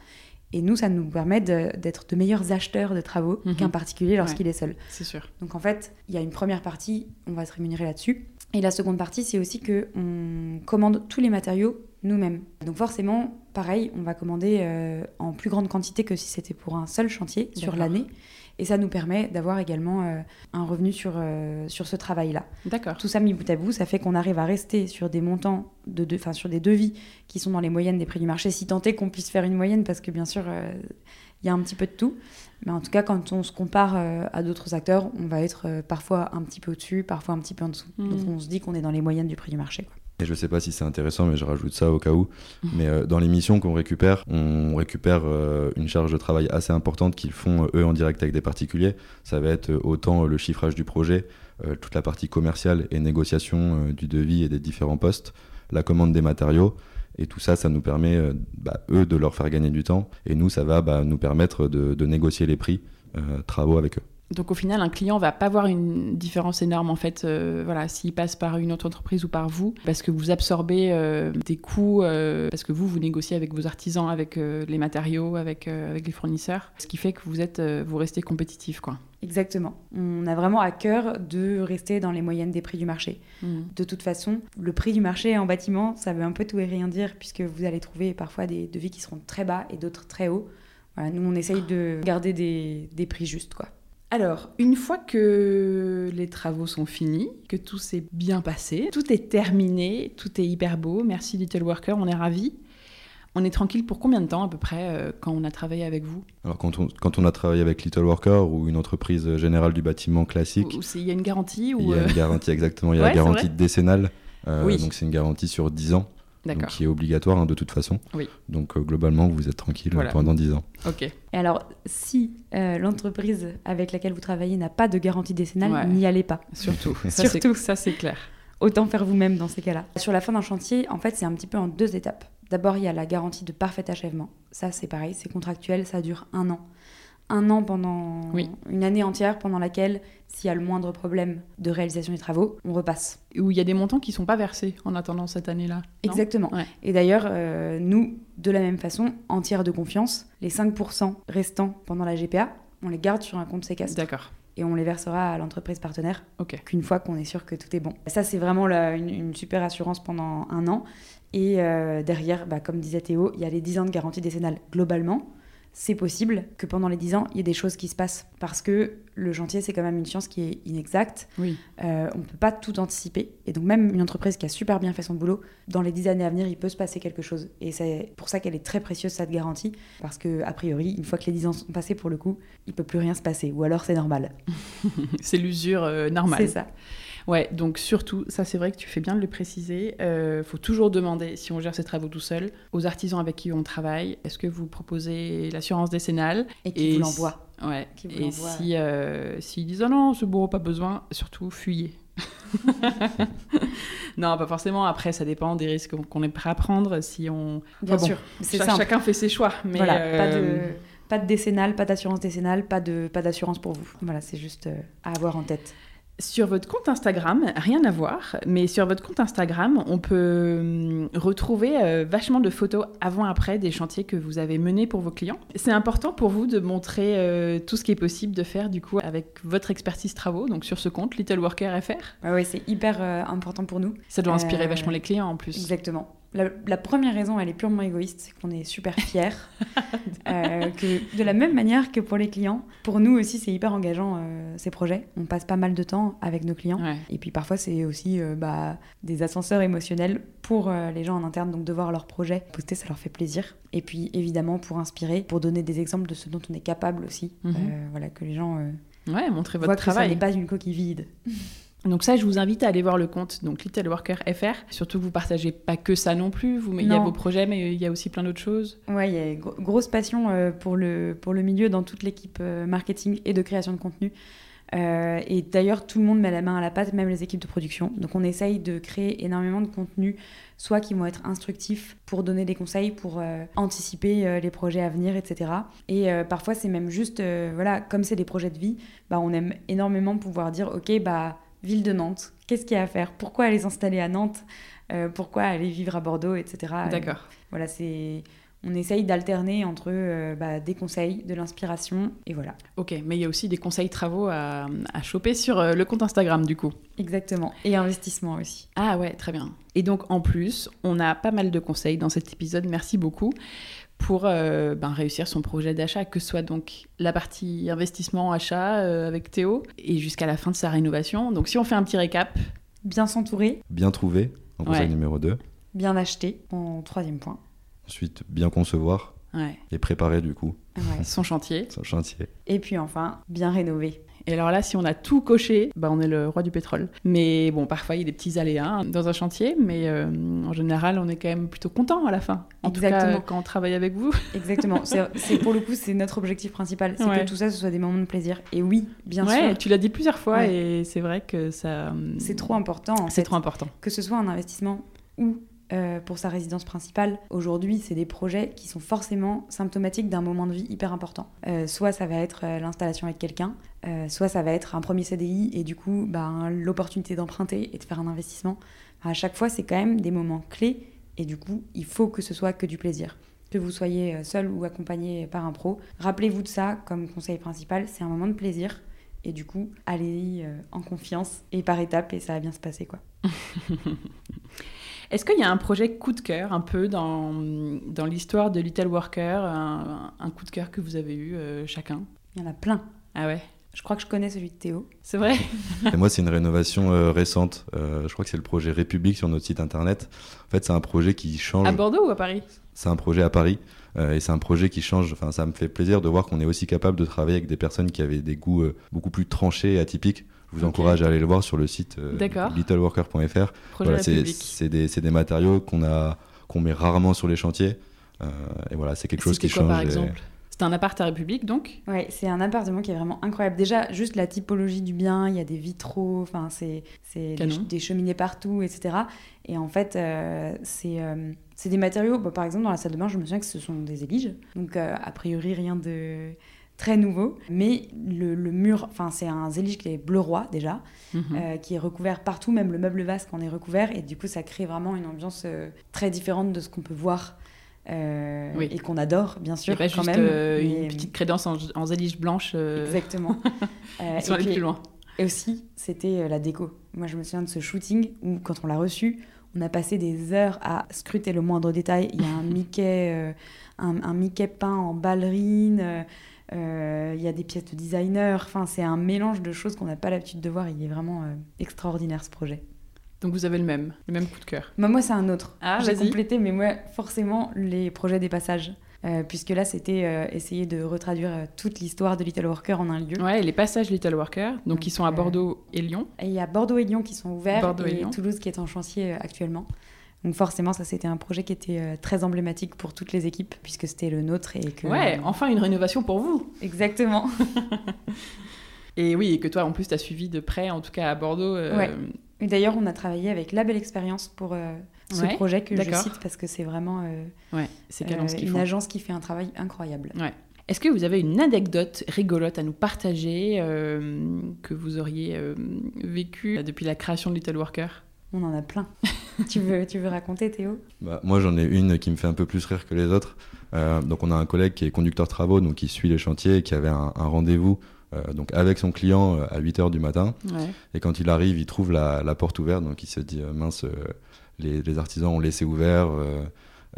Et nous, ça nous permet d'être de meilleurs acheteurs de travaux Mhm. qu'un particulier lorsqu'il est seul. C'est sûr. Donc en fait, il y a une première partie, on va se rémunérer là-dessus. Et la seconde partie, c'est aussi que on commande tous les matériaux nous-mêmes. Donc forcément, pareil, on va commander euh, en plus grande quantité que si c'était pour un seul chantier sur l'année. Et ça nous permet d'avoir également euh, un revenu sur, euh, sur ce travail-là. D'accord. Tout ça mis bout à bout, ça fait qu'on arrive à rester sur des montants, de, de- sur des devis qui sont dans les moyennes des prix du marché, si tant est qu'on puisse faire une moyenne, parce que bien sûr, il y a un petit peu de tout. Mais en tout cas, quand on se compare euh, à d'autres acteurs, on va être euh, parfois un petit peu au-dessus, parfois un petit peu en dessous. Mhm. Donc on se dit qu'on est dans les moyennes du prix du marché. quoi. Et je sais pas si c'est intéressant, mais je rajoute ça au cas où. Mais euh, dans les missions qu'on récupère, on récupère euh, une charge de travail assez importante qu'ils font eux en direct avec des particuliers. Ça va être autant le chiffrage du projet, toute la partie commerciale et négociation du devis et des différents postes, la commande des matériaux. Et tout ça, ça nous permet, bah, eux, de leur faire gagner du temps. Et nous, ça va bah, nous permettre de, négocier les prix travaux avec eux. Donc au final, un client va pas voir une différence énorme en fait, euh, voilà, s'il passe par une autre entreprise ou par vous, parce que vous absorbez euh, des coûts, euh, parce que vous vous négociez avec vos artisans, avec les matériaux, avec avec les fournisseurs, ce qui fait que vous êtes, vous restez compétitif quoi. Exactement. On a vraiment à cœur de rester dans les moyennes des prix du marché. Mmh. De toute façon, le prix du marché en bâtiment, ça veut un peu tout et rien dire, puisque vous allez trouver parfois des devis qui seront très bas et d'autres très hauts. Voilà, nous, on essaye de garder des, des prix justes, quoi. Alors, une fois que les travaux sont finis, que tout s'est bien passé, tout est terminé, tout est hyper beau, merci Little Worker, on est ravis. On est tranquille pour combien de temps à peu près euh, quand on a travaillé avec vous? Alors quand on, quand on, a travaillé avec Little Worker ou une entreprise générale du bâtiment classique... Il y a une garantie ou Il y a une euh, garantie exactement, il y a la garantie décennale, euh, oui. donc c'est une garantie sur 10 ans donc, qui est obligatoire hein, de toute façon. Oui. Donc euh, globalement, vous êtes tranquille pendant 10 ans. Ok. Et alors, si euh, l'entreprise avec laquelle vous travaillez n'a pas de garantie décennale, n'y allez pas. Surtout. ça, Surtout. Ça, c'est clair. Autant faire vous-même dans ces cas-là. Sur la fin d'un chantier, en fait, c'est un petit peu en deux étapes. D'abord, il y a la garantie de parfait achèvement. Ça, c'est pareil, c'est contractuel, ça dure un an un an pendant une année entière pendant laquelle s'il y a le moindre problème de réalisation des travaux, on repasse. Où il y a des montants qui ne sont pas versés en attendant cette année-là. Exactement. Et d'ailleurs, euh, nous, de la même façon, en tiers de confiance, les 5% restants pendant la GPA, on les garde sur un compte séquestre. D'accord. Et on les versera à l'entreprise partenaire qu'une fois qu'on est sûr que tout est bon. Ça, c'est vraiment une, super assurance pendant un an. Et euh, derrière, bah, comme disait Théo, il y a les 10 ans de garantie décennale globalement c'est possible que pendant les 10 ans, il y ait des choses qui se passent. Parce que le chantier, c'est quand même une science qui est inexacte. Oui. Euh, on ne peut pas tout anticiper. Et donc, même une entreprise qui a super bien fait son boulot, dans les 10 années à venir, il peut se passer quelque chose. Et c'est pour ça qu'elle est très précieuse, cette garantie. Parce que, a priori, une fois que les 10 ans sont passés, pour le coup, il peut plus rien se passer. Ou alors, c'est normal. c'est l'usure euh, normale. C'est ça. Ouais, donc surtout, ça c'est vrai que tu fais bien de le préciser, il euh, faut toujours demander si on gère ses travaux tout seul aux artisans avec qui on travaille, est-ce que vous proposez l'assurance décennale Et qui vous l'envoie. Ouais, et si, euh, s'ils disent oh non, ce bourreau pas besoin, surtout fuyez. non, pas forcément. Après, ça dépend des risques qu'on est prêt à prendre. Si on, bien sûr, c'est chacun fait ses choix. Mais voilà, pas de euh, pas de décennale, pas d'assurance décennale, pas de pas d'assurance pour vous. Voilà, c'est juste à avoir en tête. Sur votre compte Instagram, rien à voir, mais sur votre compte Instagram, on peut hum, retrouver euh, vachement de photos avant-après des chantiers que vous avez menés pour vos clients. C'est important pour vous de montrer euh, tout ce qui est possible de faire du coup avec votre expertise travaux, donc sur ce compte Little Worker FR. oui, c'est hyper euh, important pour nous. Ça doit inspirer vachement les clients en plus. Exactement. La, première raison, elle est purement égoïste, c'est qu'on est super fiers. Euh, que de la même manière que pour les clients, pour nous aussi, c'est hyper engageant euh, ces projets. On passe pas mal de temps avec nos clients. Et puis parfois, c'est aussi euh, bah, des ascenseurs émotionnels pour les gens en interne. Donc de voir leurs projets poster, ça leur fait plaisir. Et puis évidemment, pour inspirer, pour donner des exemples de ce dont on est capable aussi. Mhm. voilà, que les gens. ouais, montrer votre travail. Que n'est pas une coquille vide. Donc ça, je vous invite à aller voir le compte, donc Little Worker FR. Surtout que vous partagez pas que ça non plus. Vous, il y a vos projets, mais il y a aussi plein d'autres choses. Ouais, il y a une grosse passion euh, pour le pour le milieu dans toute l'équipe euh, marketing et de création de contenu. Euh, et d'ailleurs, tout le monde met la main à la pâte, même les équipes de production. Donc on essaye de créer énormément de contenus, soit qui vont être instructifs pour donner des conseils, pour anticiper les projets à venir, etc. Et parfois, c'est même juste, voilà, comme c'est des projets de vie, bah, on aime énormément pouvoir dire, ok, bah ville de Nantes, qu'est-ce qu'il y a à faire? Pourquoi aller s'installer à Nantes? Euh, Pourquoi aller vivre à Bordeaux, etc. D'accord. voilà, c'est on essaye d'alterner entre euh, bah, des conseils, de l'inspiration, et voilà. Ok, mais il y a aussi des conseils travaux à, à choper sur euh, le compte Instagram, du coup. Exactement, et investissement aussi. Ah ouais, très bien. Et donc, en plus, on a pas mal de conseils dans cet épisode, merci beaucoup pour euh, ben, réussir son projet d'achat, que ce soit donc la partie investissement, achat euh, avec Théo, et jusqu'à la fin de sa rénovation. Donc si on fait un petit récap. Bien s'entourer. Bien trouver, en conseil numéro 2. Bien acheter, en troisième point. Ensuite, bien concevoir. Ouais. Et préparer du coup. Son chantier. Son chantier. Et puis enfin, bien rénover. Et alors là, si on a tout coché, bah, on est le roi du pétrole. Mais bon, parfois, il y a des petits aléas hein, dans un chantier, mais euh, en général, on est quand même plutôt content à la fin. En Exactement. tout cas, quand on travaille avec vous. Exactement. C'est pour le coup, c'est notre objectif principal. C'est Ouais. que tout ça, ce soit des moments de plaisir. Et oui, bien ouais, sûr, tu l'as dit plusieurs fois Ouais. et c'est vrai que ça. c'est trop important. C'est trop important. que ce soit un investissement ou euh, pour sa résidence principale, aujourd'hui, c'est des projets qui sont forcément symptomatiques d'un moment de vie hyper important. Euh, soit ça va être euh, l'installation avec quelqu'un, soit ça va être un premier CDI et du coup, ben, l'opportunité d'emprunter et de faire un investissement. À chaque fois, c'est quand même des moments clés et du coup, il faut que ce soit que du plaisir. Que vous soyez seul ou accompagné par un pro, rappelez-vous de ça comme conseil principal, c'est un moment de plaisir. Et du coup, allez-y en confiance et par étapes et ça va bien se passer quoi. Est-ce qu'il y a un projet coup de cœur un peu dans, dans l'histoire de Little Worker, un, un coup de cœur que vous avez eu euh, chacun? Il y en a plein. Ah ouais, Je crois que je connais celui de Théo. c'est vrai? Et moi, c'est une rénovation euh, récente. Euh, je crois que c'est le projet République sur notre site internet. En fait, c'est un projet qui change. À Bordeaux ou à Paris? C'est un projet à Paris. euh, et c'est un projet qui change. Enfin, ça me fait plaisir de voir qu'on est aussi capable de travailler avec des personnes qui avaient des goûts beaucoup plus tranchés et atypiques. Je vous encourage à aller le voir sur le site euh, D'accord. littleworker.fr. Voilà, c'est c'est des, c'est des matériaux qu'on met rarement sur les chantiers. Euh, et voilà, c'est quelque chose qui quoi change. par et- exemple? C'était un appart à République donc? Ouais, c'est un appartement qui est vraiment incroyable. Déjà, juste la typologie du bien, il y a des vitraux, enfin, c'est c'est des, cheminées partout, etc. Et en fait, euh, c'est euh, c'est des matériaux. bah, par exemple, dans la salle de bain, je me souviens que ce sont des éliges. Donc, euh, a priori, rien de très nouveau. Mais le, le mur, enfin, c'est un zélige qui est bleu roi déjà, Mhm. euh, qui est recouvert partout, même le meuble vasque en est recouvert. Et du coup, ça crée vraiment une ambiance euh, très différente de ce qu'on peut voir. euh, Oui. Et qu'on adore, bien sûr, pas quand juste même. mais- une petite crédence en, en zélige blanche. Exactement. Ils sont allés plus loin. et aussi, c'était la déco. Moi, je me souviens de ce shooting où, quand on l'a reçu, on a passé des heures à scruter le moindre détail. Il y a un Mickey, un, un Mickey peint en ballerine. Euh, il y a des pièces de designer. Enfin, c'est un mélange de choses qu'on n'a pas l'habitude de voir. Il est vraiment euh, extraordinaire ce projet. Donc vous avez le même, le même coup de cœur. Moi, moi c'est un autre. Ah, J'ai complété, mais moi, forcément, les projets des passages. Euh, puisque là, c'était euh, essayer de retraduire euh, toute l'histoire de Little Worker en un lieu. Ouais, les passages Little Worker, donc Donc, ils sont à Bordeaux et Lyon. Et il y a Bordeaux et Lyon qui sont ouverts Bordeaux et. Toulouse qui est en chantier actuellement. Donc forcément, ça c'était un projet qui était euh, très emblématique pour toutes les équipes puisque c'était le nôtre et que Ouais, enfin une rénovation pour vous. exactement. Et oui, et que toi en plus tu as suivi de près, en tout cas à Bordeaux. euh, Ouais. Et d'ailleurs, on a travaillé avec La Belle Expérience pour euh, ce Ouais, projet que je cite parce que c'est vraiment euh, Ouais, c'est une font. agence qui fait un travail incroyable. Est-ce que vous avez une anecdote rigolote à nous partager euh, que vous auriez vécue depuis la création de Little Worker? On en a plein. tu veux, tu veux raconter, Théo? Bah, moi, j'en ai une qui me fait un peu plus rire que les autres. Euh, donc, on a un collègue qui est conducteur travaux, donc qui suit les chantiers, et qui avait un, un rendez-vous euh, donc avec son client euh, à 8 h du matin. Ouais. Et quand il arrive, il trouve la, la porte ouverte, donc il se dit euh, mince, euh, les, les artisans ont laissé ouvert, euh,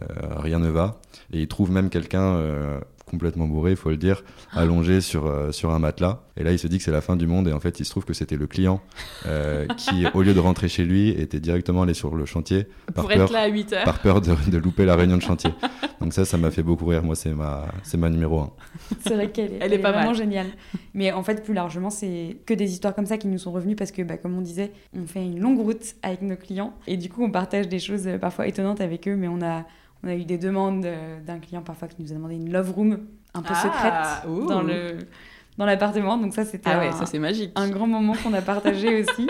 euh, rien ne va. Et il trouve même quelqu'un euh, complètement bourré, il faut le dire, allongé sur, euh, sur un matelas. Et là, il se dit que c'est la fin du monde, et en fait, il se trouve que c'était le client euh, qui, au lieu de rentrer chez lui, était directement allé sur le chantier par Pour peur, être là à 8 heures. par peur de, de louper la réunion de chantier. Donc ça, ça m'a fait beaucoup rire. Moi, c'est ma, c'est ma numéro un. C'est vrai qu'elle est, Elle est pas vraiment mal. géniale. Mais en fait, plus largement, c'est que des histoires comme ça qui nous sont revenues parce que, bah, comme on disait, on fait une longue route avec nos clients et du coup, on partage des choses euh, parfois étonnantes avec eux. Mais on a, on a eu des demandes euh, d'un client parfois qui nous a demandé une love room un peu Ah, secrète ouh. dans le dans l'appartement. Donc ça, c'était Ah ouais, un, ça c'est magique. un grand moment qu'on a partagé aussi.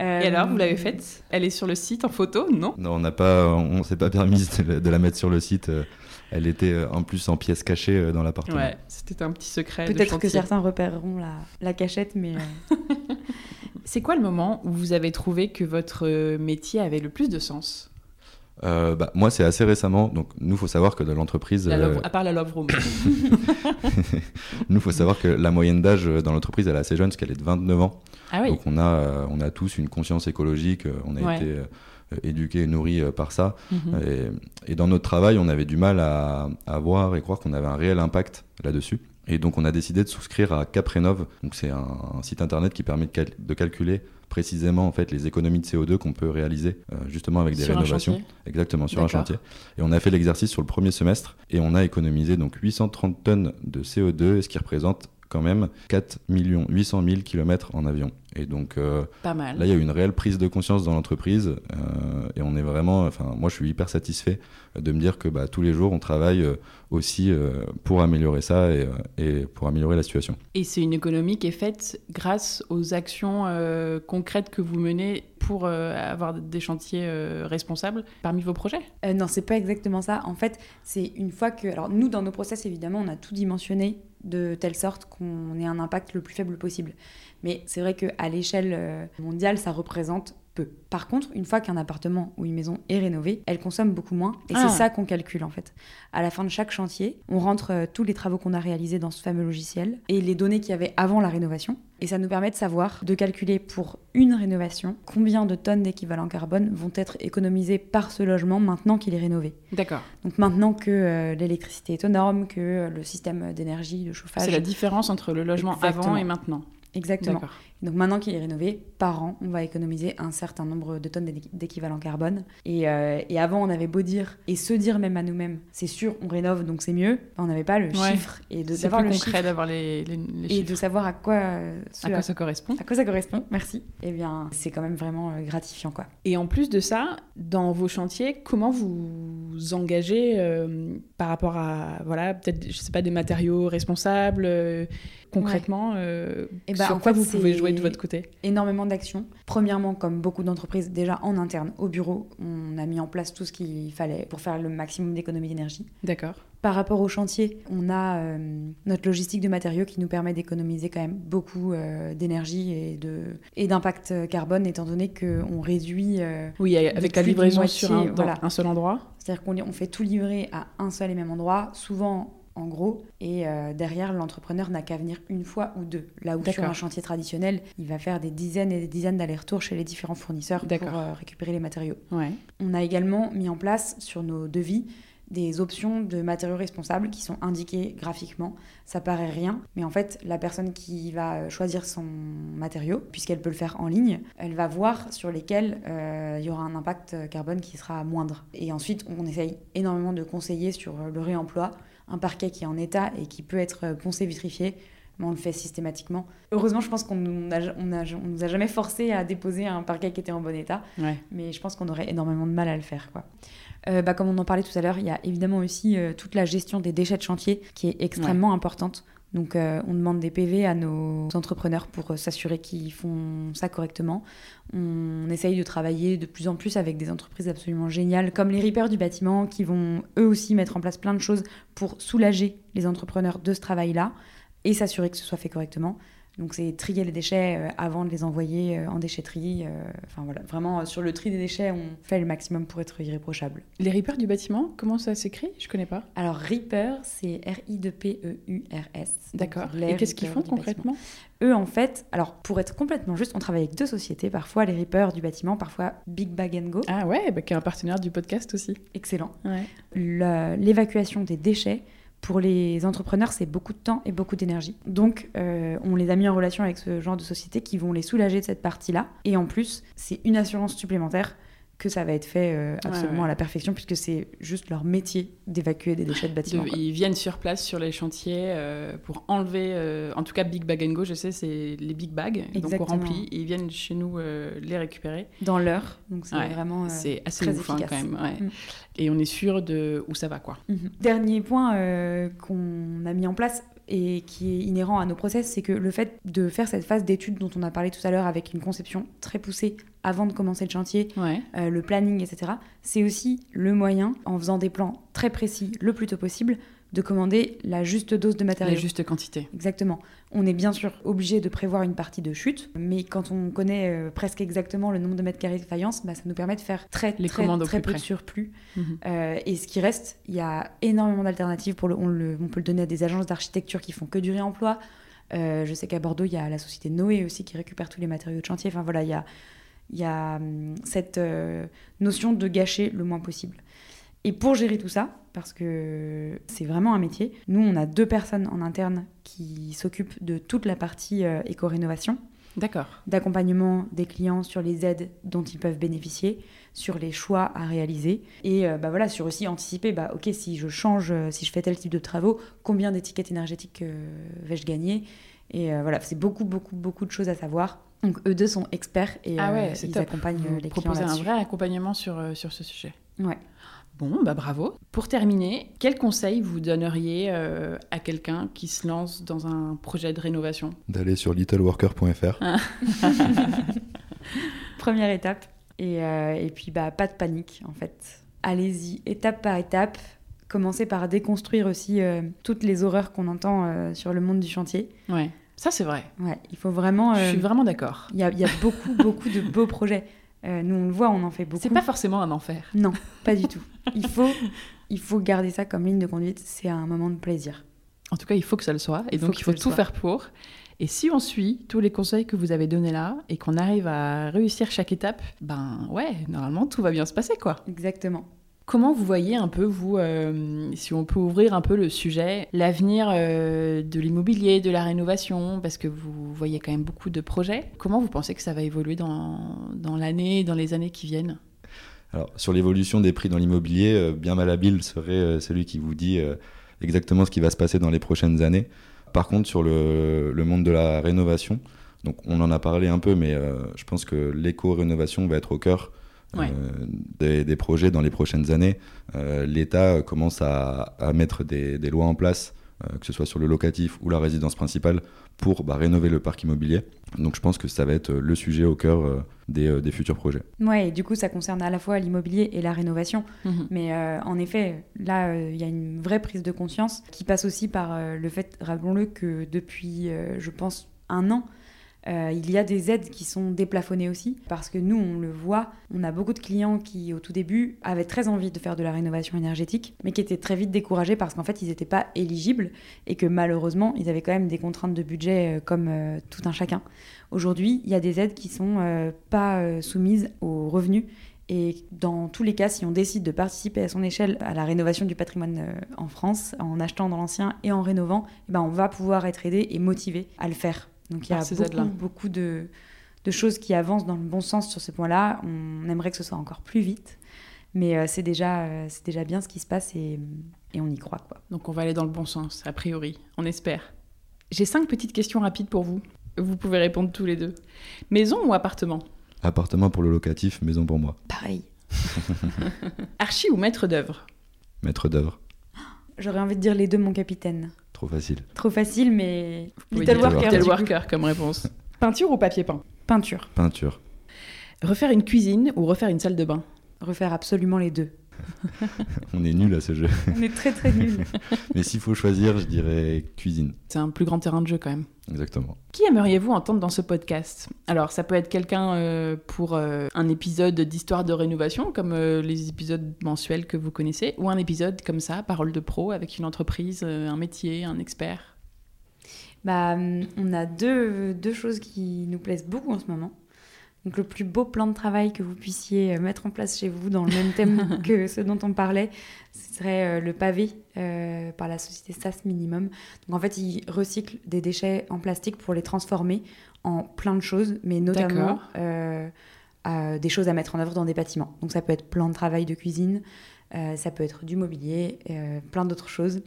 Euh, Et alors, vous l'avez faite? Elle est sur le site en photo, non? Non, on n'a pas, on s'est pas permis de, de la mettre sur le site. Euh, Elle était euh, en plus en pièces cachées euh, dans l'appartement. Ouais, c'était un petit secret. Peut-être que certains repéreront la, la cachette, mais euh, C'est quoi le moment où vous avez trouvé que votre euh, métier avait le plus de sens? Euh, bah, moi, c'est assez récemment. Donc, nous, faut savoir que dans l'entreprise, euh, À part la Love Room. nous, faut savoir que la moyenne d'âge euh, dans l'entreprise, elle est assez jeune, parce qu'elle est de 29 ans. Ah oui, Donc, on a, on a tous une conscience écologique. On a Ouais. été éduqués et nourris par ça. Mhm. Et, et dans notre travail, on avait du mal à, à voir et croire qu'on avait un réel impact là-dessus. Et donc, on a décidé de souscrire à Caprénov. Donc, c'est un, un site internet qui permet de, cal- de calculer précisément en fait les économies de CO2 qu'on peut réaliser euh, justement avec des Sur rénovations. Exactement, sur un chantier. Et on a fait l'exercice sur le premier semestre et on a économisé donc 830 tonnes de CO2, ce qui représente quand même 4 800 000 km en avion. Et donc euh, Pas mal. là, il y a eu une réelle prise de conscience dans l'entreprise euh, et on est vraiment, enfin, moi je suis hyper satisfait de me dire que bah, tous les jours on travaille euh, aussi euh, pour améliorer ça et, et pour améliorer la situation. Et c'est une économie qui est faite grâce aux actions euh, concrètes que vous menez pour euh, avoir des chantiers euh, responsables parmi vos projets? Euh, non, c'est pas exactement ça. En fait, c'est une fois que. Alors, nous, dans nos process, évidemment, on a tout dimensionné de telle sorte qu'on ait un impact le plus faible possible. Mais c'est vrai qu'à l'échelle euh, mondiale, ça représente peu. Par contre, une fois qu'un appartement ou une maison est rénové, elle consomme beaucoup moins. Et Ah. c'est ça qu'on calcule, en fait. À la fin de chaque chantier, on rentre euh, tous les travaux qu'on a réalisés dans ce fameux logiciel et les données qu'il y avait avant la rénovation. Et ça nous permet de savoir, de calculer pour une rénovation, combien de tonnes d'équivalent carbone vont être économisées par ce logement maintenant qu'il est rénové. D'accord. Donc maintenant que euh, l'électricité est aux normes, que euh, le système d'énergie, de chauffage... C'est la différence entre le logement Exactement. avant et maintenant. Exactement. Donc maintenant qu'il est rénové, par an, on va économiser un certain nombre de tonnes d'équ- d'équivalent carbone. Et, euh, et avant, on avait beau dire, et se dire même à nous-mêmes, c'est sûr, on rénove, donc c'est mieux. On n'avait pas le Ouais. chiffre. Et de- plus le concret chiffre d'avoir les, les, les et chiffres. de savoir à quoi, euh, À quoi ça correspond à quoi ça correspond, merci. Eh bien, c'est quand même vraiment euh, gratifiant, quoi. Et en plus de ça, dans vos chantiers, comment vous vous engagez euh, par rapport à, voilà, peut-être, je sais pas, des matériaux responsables euh, Concrètement, euh, Eh ben, sur en quoi fait, vous pouvez c'est- jouer de votre côté énormément d'actions. Premièrement, comme beaucoup d'entreprises, déjà en interne, au bureau, on a mis en place tout ce qu'il fallait pour faire le maximum d'économie d'énergie. D'accord. Par rapport au chantier, on a euh, notre logistique de matériaux qui nous permet d'économiser quand même beaucoup euh, d'énergie et de et d'impact euh, carbone, étant donné qu'on réduit. euh, Oui, avec la livraison moitié, sur un, dans voilà. un seul endroit. C'est-à-dire qu'on on fait tout livrer à un seul et même endroit, souvent en gros, et euh, derrière, l'entrepreneur n'a qu'à venir une fois ou deux. Là où sur un chantier traditionnel, il va faire des dizaines et des dizaines d'allers-retours chez les différents fournisseurs pour euh, récupérer les matériaux. Ouais. On a également mis en place sur nos devis des options de matériaux responsables qui sont indiquées graphiquement. Ça paraît rien, mais en fait, la personne qui va euh, choisir son matériau, puisqu'elle peut le faire en ligne, elle va voir sur lesquels euh, il y aura un impact carbone qui sera moindre. Et ensuite, on essaye énormément de conseiller sur le réemploi. Un parquet qui est en état et qui peut être euh, poncé vitrifié, mais on le fait systématiquement. Heureusement, je pense qu'on on nous a jamais forcé à déposer un parquet qui était en bon état Ouais. mais je pense qu'on aurait énormément de mal à le faire. Quoi. Euh, bah, comme on en parlait tout à l'heure, il y a évidemment aussi euh, toute la gestion des déchets de chantier qui est extrêmement importante. Donc euh, on demande des PV à nos entrepreneurs pour euh, s'assurer qu'ils font ça correctement. On essaye de travailler de plus en plus avec des entreprises absolument géniales comme les Reapers du bâtiment qui vont eux aussi mettre en place plein de choses pour soulager les entrepreneurs de ce travail-là et s'assurer que ce soit fait correctement. Donc c'est trier les déchets euh, avant de les envoyer euh, en déchetterie. euh, Enfin voilà, vraiment sur le tri des déchets, on fait le maximum pour être irréprochable. Les rippers du bâtiment, comment ça s'écrit? Je connais pas. Alors Reaper, c'est R-I-P-E-U-R-S. D'accord. Et qu'est-ce qu'ils Reapers font concrètement? Eux, en fait, alors pour être complètement juste, on travaille avec deux sociétés, parfois les Reapers du bâtiment, parfois Big Bag Go. Ah ouais, bah, qui est un partenaire du podcast aussi. Excellent. Ouais. L'évacuation des déchets, pour les entrepreneurs, c'est beaucoup de temps et beaucoup d'énergie. Donc, euh, on les a mis en relation avec ce genre de sociétés qui vont les soulager de cette partie-là. Et en plus, c'est une assurance supplémentaire que ça va être fait euh, absolument ouais. à la perfection, puisque c'est juste leur métier d'évacuer des déchets de bâtiments. Ils viennent sur place sur les chantiers euh, pour enlever, euh, en tout cas Big Bag Go, je sais, c'est les Big Bags, donc on remplit et ils viennent chez nous les récupérer. Dans l'heure, donc c'est Ouais, vraiment... c'est assez très ouf hein, quand efficace. même. ouais. Mm. Et on est sûr de où ça va quoi. Mhm. Dernier point qu'on a mis en place et qui est inhérent à nos process, c'est que le fait de faire cette phase d'étude dont on a parlé tout à l'heure avec une conception très poussée avant de commencer le chantier, Ouais. euh, le planning, etc., c'est aussi le moyen, en faisant des plans très précis le plus tôt possible, de commander la juste dose de La matériaux. juste quantité. Exactement. On est bien sûr obligé de prévoir une partie de chute, mais quand on connaît euh, presque exactement le nombre de mètres carrés de faïence, bah, ça nous permet de faire très, Les très, très peu de surplus. Mhm. Euh, et ce qui reste, il y a énormément d'alternatives. Pour le, on, le- on peut le donner à des agences d'architecture qui font que du réemploi. Euh, je sais qu'à Bordeaux, il y a la société Noé aussi qui récupère tous les matériaux de chantier. Enfin voilà, il y a, il y a hum, cette euh, notion de gâcher le moins possible. Et pour gérer tout ça, parce que c'est vraiment un métier, nous, on a deux personnes en interne qui s'occupent de toute la partie euh, éco-rénovation. D'accord. d'accompagnement des clients sur les aides dont ils peuvent bénéficier, sur les choix à réaliser et euh, bah voilà sur aussi anticiper bah ok si je change euh, si je fais tel type de travaux combien d'étiquettes énergétiques vais-je gagner? Et voilà c'est beaucoup beaucoup beaucoup de choses à savoir donc eux deux sont experts et Ah ouais, ils top. accompagnent Vous les clients proposez un vrai accompagnement sur, sur ce sujet. Ouais. Bon, bah bravo. Pour terminer, quel conseil vous donneriez euh, à quelqu'un qui se lance dans un projet de rénovation? D'aller sur littleworker.fr. Première étape. Et, euh, et puis, bah, pas de panique, en fait. Allez-y, étape par étape. Commencez par déconstruire aussi euh, toutes les horreurs qu'on entend euh, sur le monde du chantier. Ouais, ça c'est vrai. Ouais, il faut vraiment... Je suis vraiment d'accord. Il y a, il y a beaucoup, beaucoup de beaux projets. Euh, nous, on le voit, on en fait beaucoup. C'est pas forcément un enfer. Non, pas du tout. Il faut, il faut garder ça comme ligne de conduite. C'est un moment de plaisir. En tout cas, il faut que ça le soit. Et Il donc, il faut tout faire pour. Et si on suit tous les conseils que vous avez donnés là et qu'on arrive à réussir chaque étape, ben ouais, normalement, tout va bien se passer, quoi. Exactement. Comment vous voyez un peu, euh, si on peut ouvrir un peu le sujet, l'avenir euh, de l'immobilier, de la rénovation, parce que vous voyez quand même beaucoup de projets. Comment vous pensez que ça va évoluer dans, l'année, dans les années qui viennent? Alors, sur l'évolution des prix dans l'immobilier, euh, bien mal habile serait celui qui vous dit exactement ce qui va se passer dans les prochaines années. Par contre, sur le, le monde de la rénovation, donc on en a parlé un peu, mais je pense que l'éco-rénovation va être au cœur Ouais. des, des projets dans les prochaines années. Euh, L'État commence à, à mettre des, des lois en place, euh, que ce soit sur le locatif ou la résidence principale, pour bah, rénover le parc immobilier. Donc je pense que ça va être le sujet au cœur euh, des, euh, des futurs projets. Ouais, et du coup, ça concerne à la fois l'immobilier et la rénovation. Mhm. Mais euh, en effet, là, euh, il y a une vraie prise de conscience qui passe aussi par euh, le fait, rappelons-le, que depuis, euh, je pense, un an, euh, il y a des aides qui sont déplafonnées aussi. Parce que nous, on le voit, on a beaucoup de clients qui, au tout début, avaient très envie de faire de la rénovation énergétique, mais qui étaient très vite découragés parce qu'en fait, ils n'étaient pas éligibles et que malheureusement, ils avaient quand même des contraintes de budget euh, comme euh, tout un chacun. Aujourd'hui, il y a des aides qui sont euh, pas soumises aux revenus et dans tous les cas, si on décide de participer à son échelle à la rénovation du patrimoine en France, en achetant dans l'ancien et en rénovant, eh ben, on va pouvoir être aidé et motivé à le faire. Donc il y a beaucoup, beaucoup de, de choses qui avancent dans le bon sens sur ce point-là. On aimerait que ce soit encore plus vite, mais euh, c'est déjà, euh, c'est déjà bien ce qui se passe et, et on y croit. Quoi. Donc on va aller dans le bon sens, a priori, on espère. J'ai cinq petites questions rapides pour vous. Vous pouvez répondre tous les deux. Maison ou appartement? Appartement pour le locatif, maison pour moi. Pareil. Archi ou maître d'œuvre? Maître d'œuvre. J'aurais envie de dire les deux, mon capitaine. Trop facile. Trop facile, mais Little Worker. Little du coup. Worker comme réponse. Peinture ou papier peint? Peinture. Peinture. Refaire une cuisine ou refaire une salle de bain? Refaire absolument les deux. On est nul à ce jeu. On est très très nuls. Mais s'il faut choisir, je dirais cuisine. C'est un plus grand terrain de jeu quand même. Exactement. Qui aimeriez-vous entendre dans ce podcast? Alors, ça peut être quelqu'un euh, pour euh, un épisode d'histoire de rénovation, comme euh, les épisodes mensuels que vous connaissez, ou un épisode comme ça, parole de pro, avec une entreprise, euh, un métier, un expert? Bah, hum, on a deux, deux choses qui nous plaisent beaucoup en ce moment. Donc, le plus beau plan de travail que vous puissiez euh, mettre en place chez vous dans le même thème que ce dont on parlait, ce serait euh, le pavé euh, par la société SAS Minimum. Donc, en fait, ils recyclent des déchets en plastique pour les transformer en plein de choses, mais notamment euh, des choses à mettre en œuvre dans des bâtiments. Donc, ça peut être plan de travail de cuisine, ça peut être du mobilier, plein d'autres choses.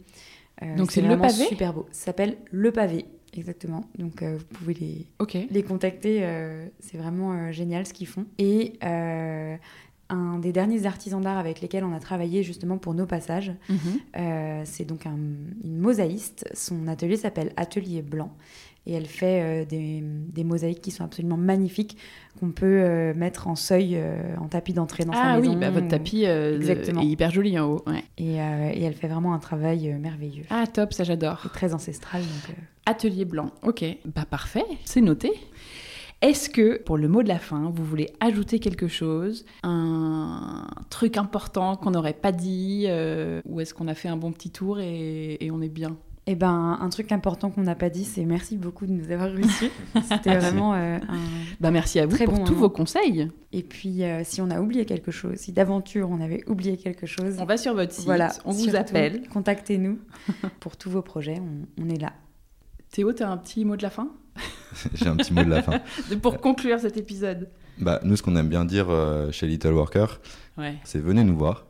Donc, c'est Le Pavé? super beau. Ça s'appelle Le Pavé, exactement. Donc, euh, vous pouvez les, les contacter. euh, c'est vraiment euh, génial ce qu'ils font. Et un des derniers artisans d'art avec lesquels on a travaillé justement pour nos passages, Mhm. c'est donc un- une mosaïste. Son atelier s'appelle Atelier Blanc. Et elle fait euh, des, des mosaïques qui sont absolument magnifiques, qu'on peut euh, mettre en seuil, euh, en tapis d'entrée dans sa Ah maison. oui, bah, votre tapis Exactement. est hyper joli en haut. ouais. Et, et elle fait vraiment un travail merveilleux. Ah top, ça j'adore. Et très ancestral. Donc, Atelier blanc, ok. Bah parfait, c'est noté. Est-ce que, pour le mot de la fin, vous voulez ajouter quelque chose? Un truc important qu'on n'aurait pas dit euh, Ou est-ce qu'on a fait un bon petit tour et, et on est bien? Eh ben, un truc important qu'on n'a pas dit, c'est merci beaucoup de nous avoir reçus. C'était vraiment euh, un... Bah merci à vous Très pour bon tous moment. vos conseils. Et puis, euh, si on a oublié quelque chose, si d'aventure on avait oublié quelque chose, On va sur votre site, voilà, on vous appelle. Contactez-nous pour tous vos projets, on, on est là. Théo, t'as un petit mot de la fin? J'ai un petit mot de la fin. Pour conclure cet épisode. Bah, nous, ce qu'on aime bien dire euh, chez Little Worker, Ouais. c'est venez nous voir,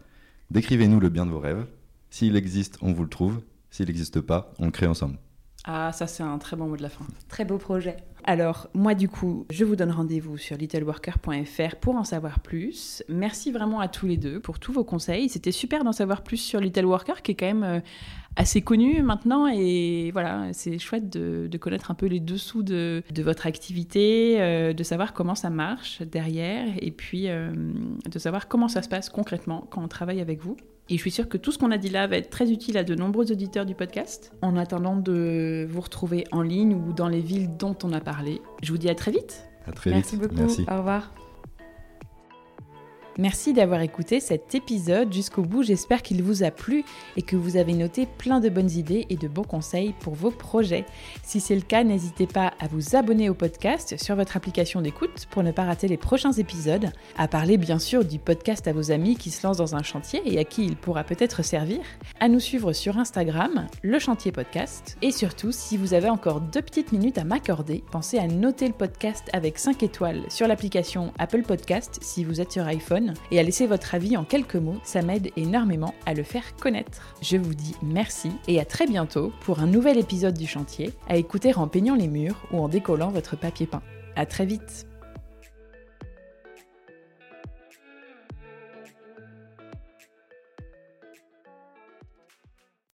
décrivez-nous le bien de vos rêves. S'il existe, on vous le trouve. S'il n'existe pas, on le crée ensemble. Ah, ça c'est un très bon mot de la fin. Très beau projet. Alors, moi du coup, je vous donne rendez-vous sur littleworker.fr pour en savoir plus. Merci vraiment à tous les deux pour tous vos conseils. C'était super d'en savoir plus sur Little Worker, qui est quand même euh, assez connu maintenant. Et voilà, c'est chouette de, de connaître un peu les dessous de, de votre activité, euh, de savoir comment ça marche derrière, et puis euh, de savoir comment ça se passe concrètement quand on travaille avec vous. Et je suis sûre que tout ce qu'on a dit là va être très utile à de nombreux auditeurs du podcast. En attendant de vous retrouver en ligne ou dans les villes dont on a parlé, je vous dis à très vite. À très Merci vite. beaucoup. Merci. Au revoir. Merci d'avoir écouté cet épisode jusqu'au bout. J'espère qu'il vous a plu et que vous avez noté plein de bonnes idées et de bons conseils pour vos projets. Si c'est le cas, n'hésitez pas à vous abonner au podcast sur votre application d'écoute pour ne pas rater les prochains épisodes, à parler bien sûr du podcast à vos amis qui se lancent dans un chantier et à qui il pourra peut-être servir, à nous suivre sur Instagram, le chantier podcast, et surtout, si vous avez encore deux petites minutes à m'accorder, pensez à noter le podcast avec 5 étoiles sur l'application Apple Podcast si vous êtes sur iPhone et à laisser votre avis en quelques mots, ça m'aide énormément à le faire connaître. Je vous dis merci et à très bientôt pour un nouvel épisode du chantier, à écouter en peignant les murs ou en décollant votre papier peint. À très vite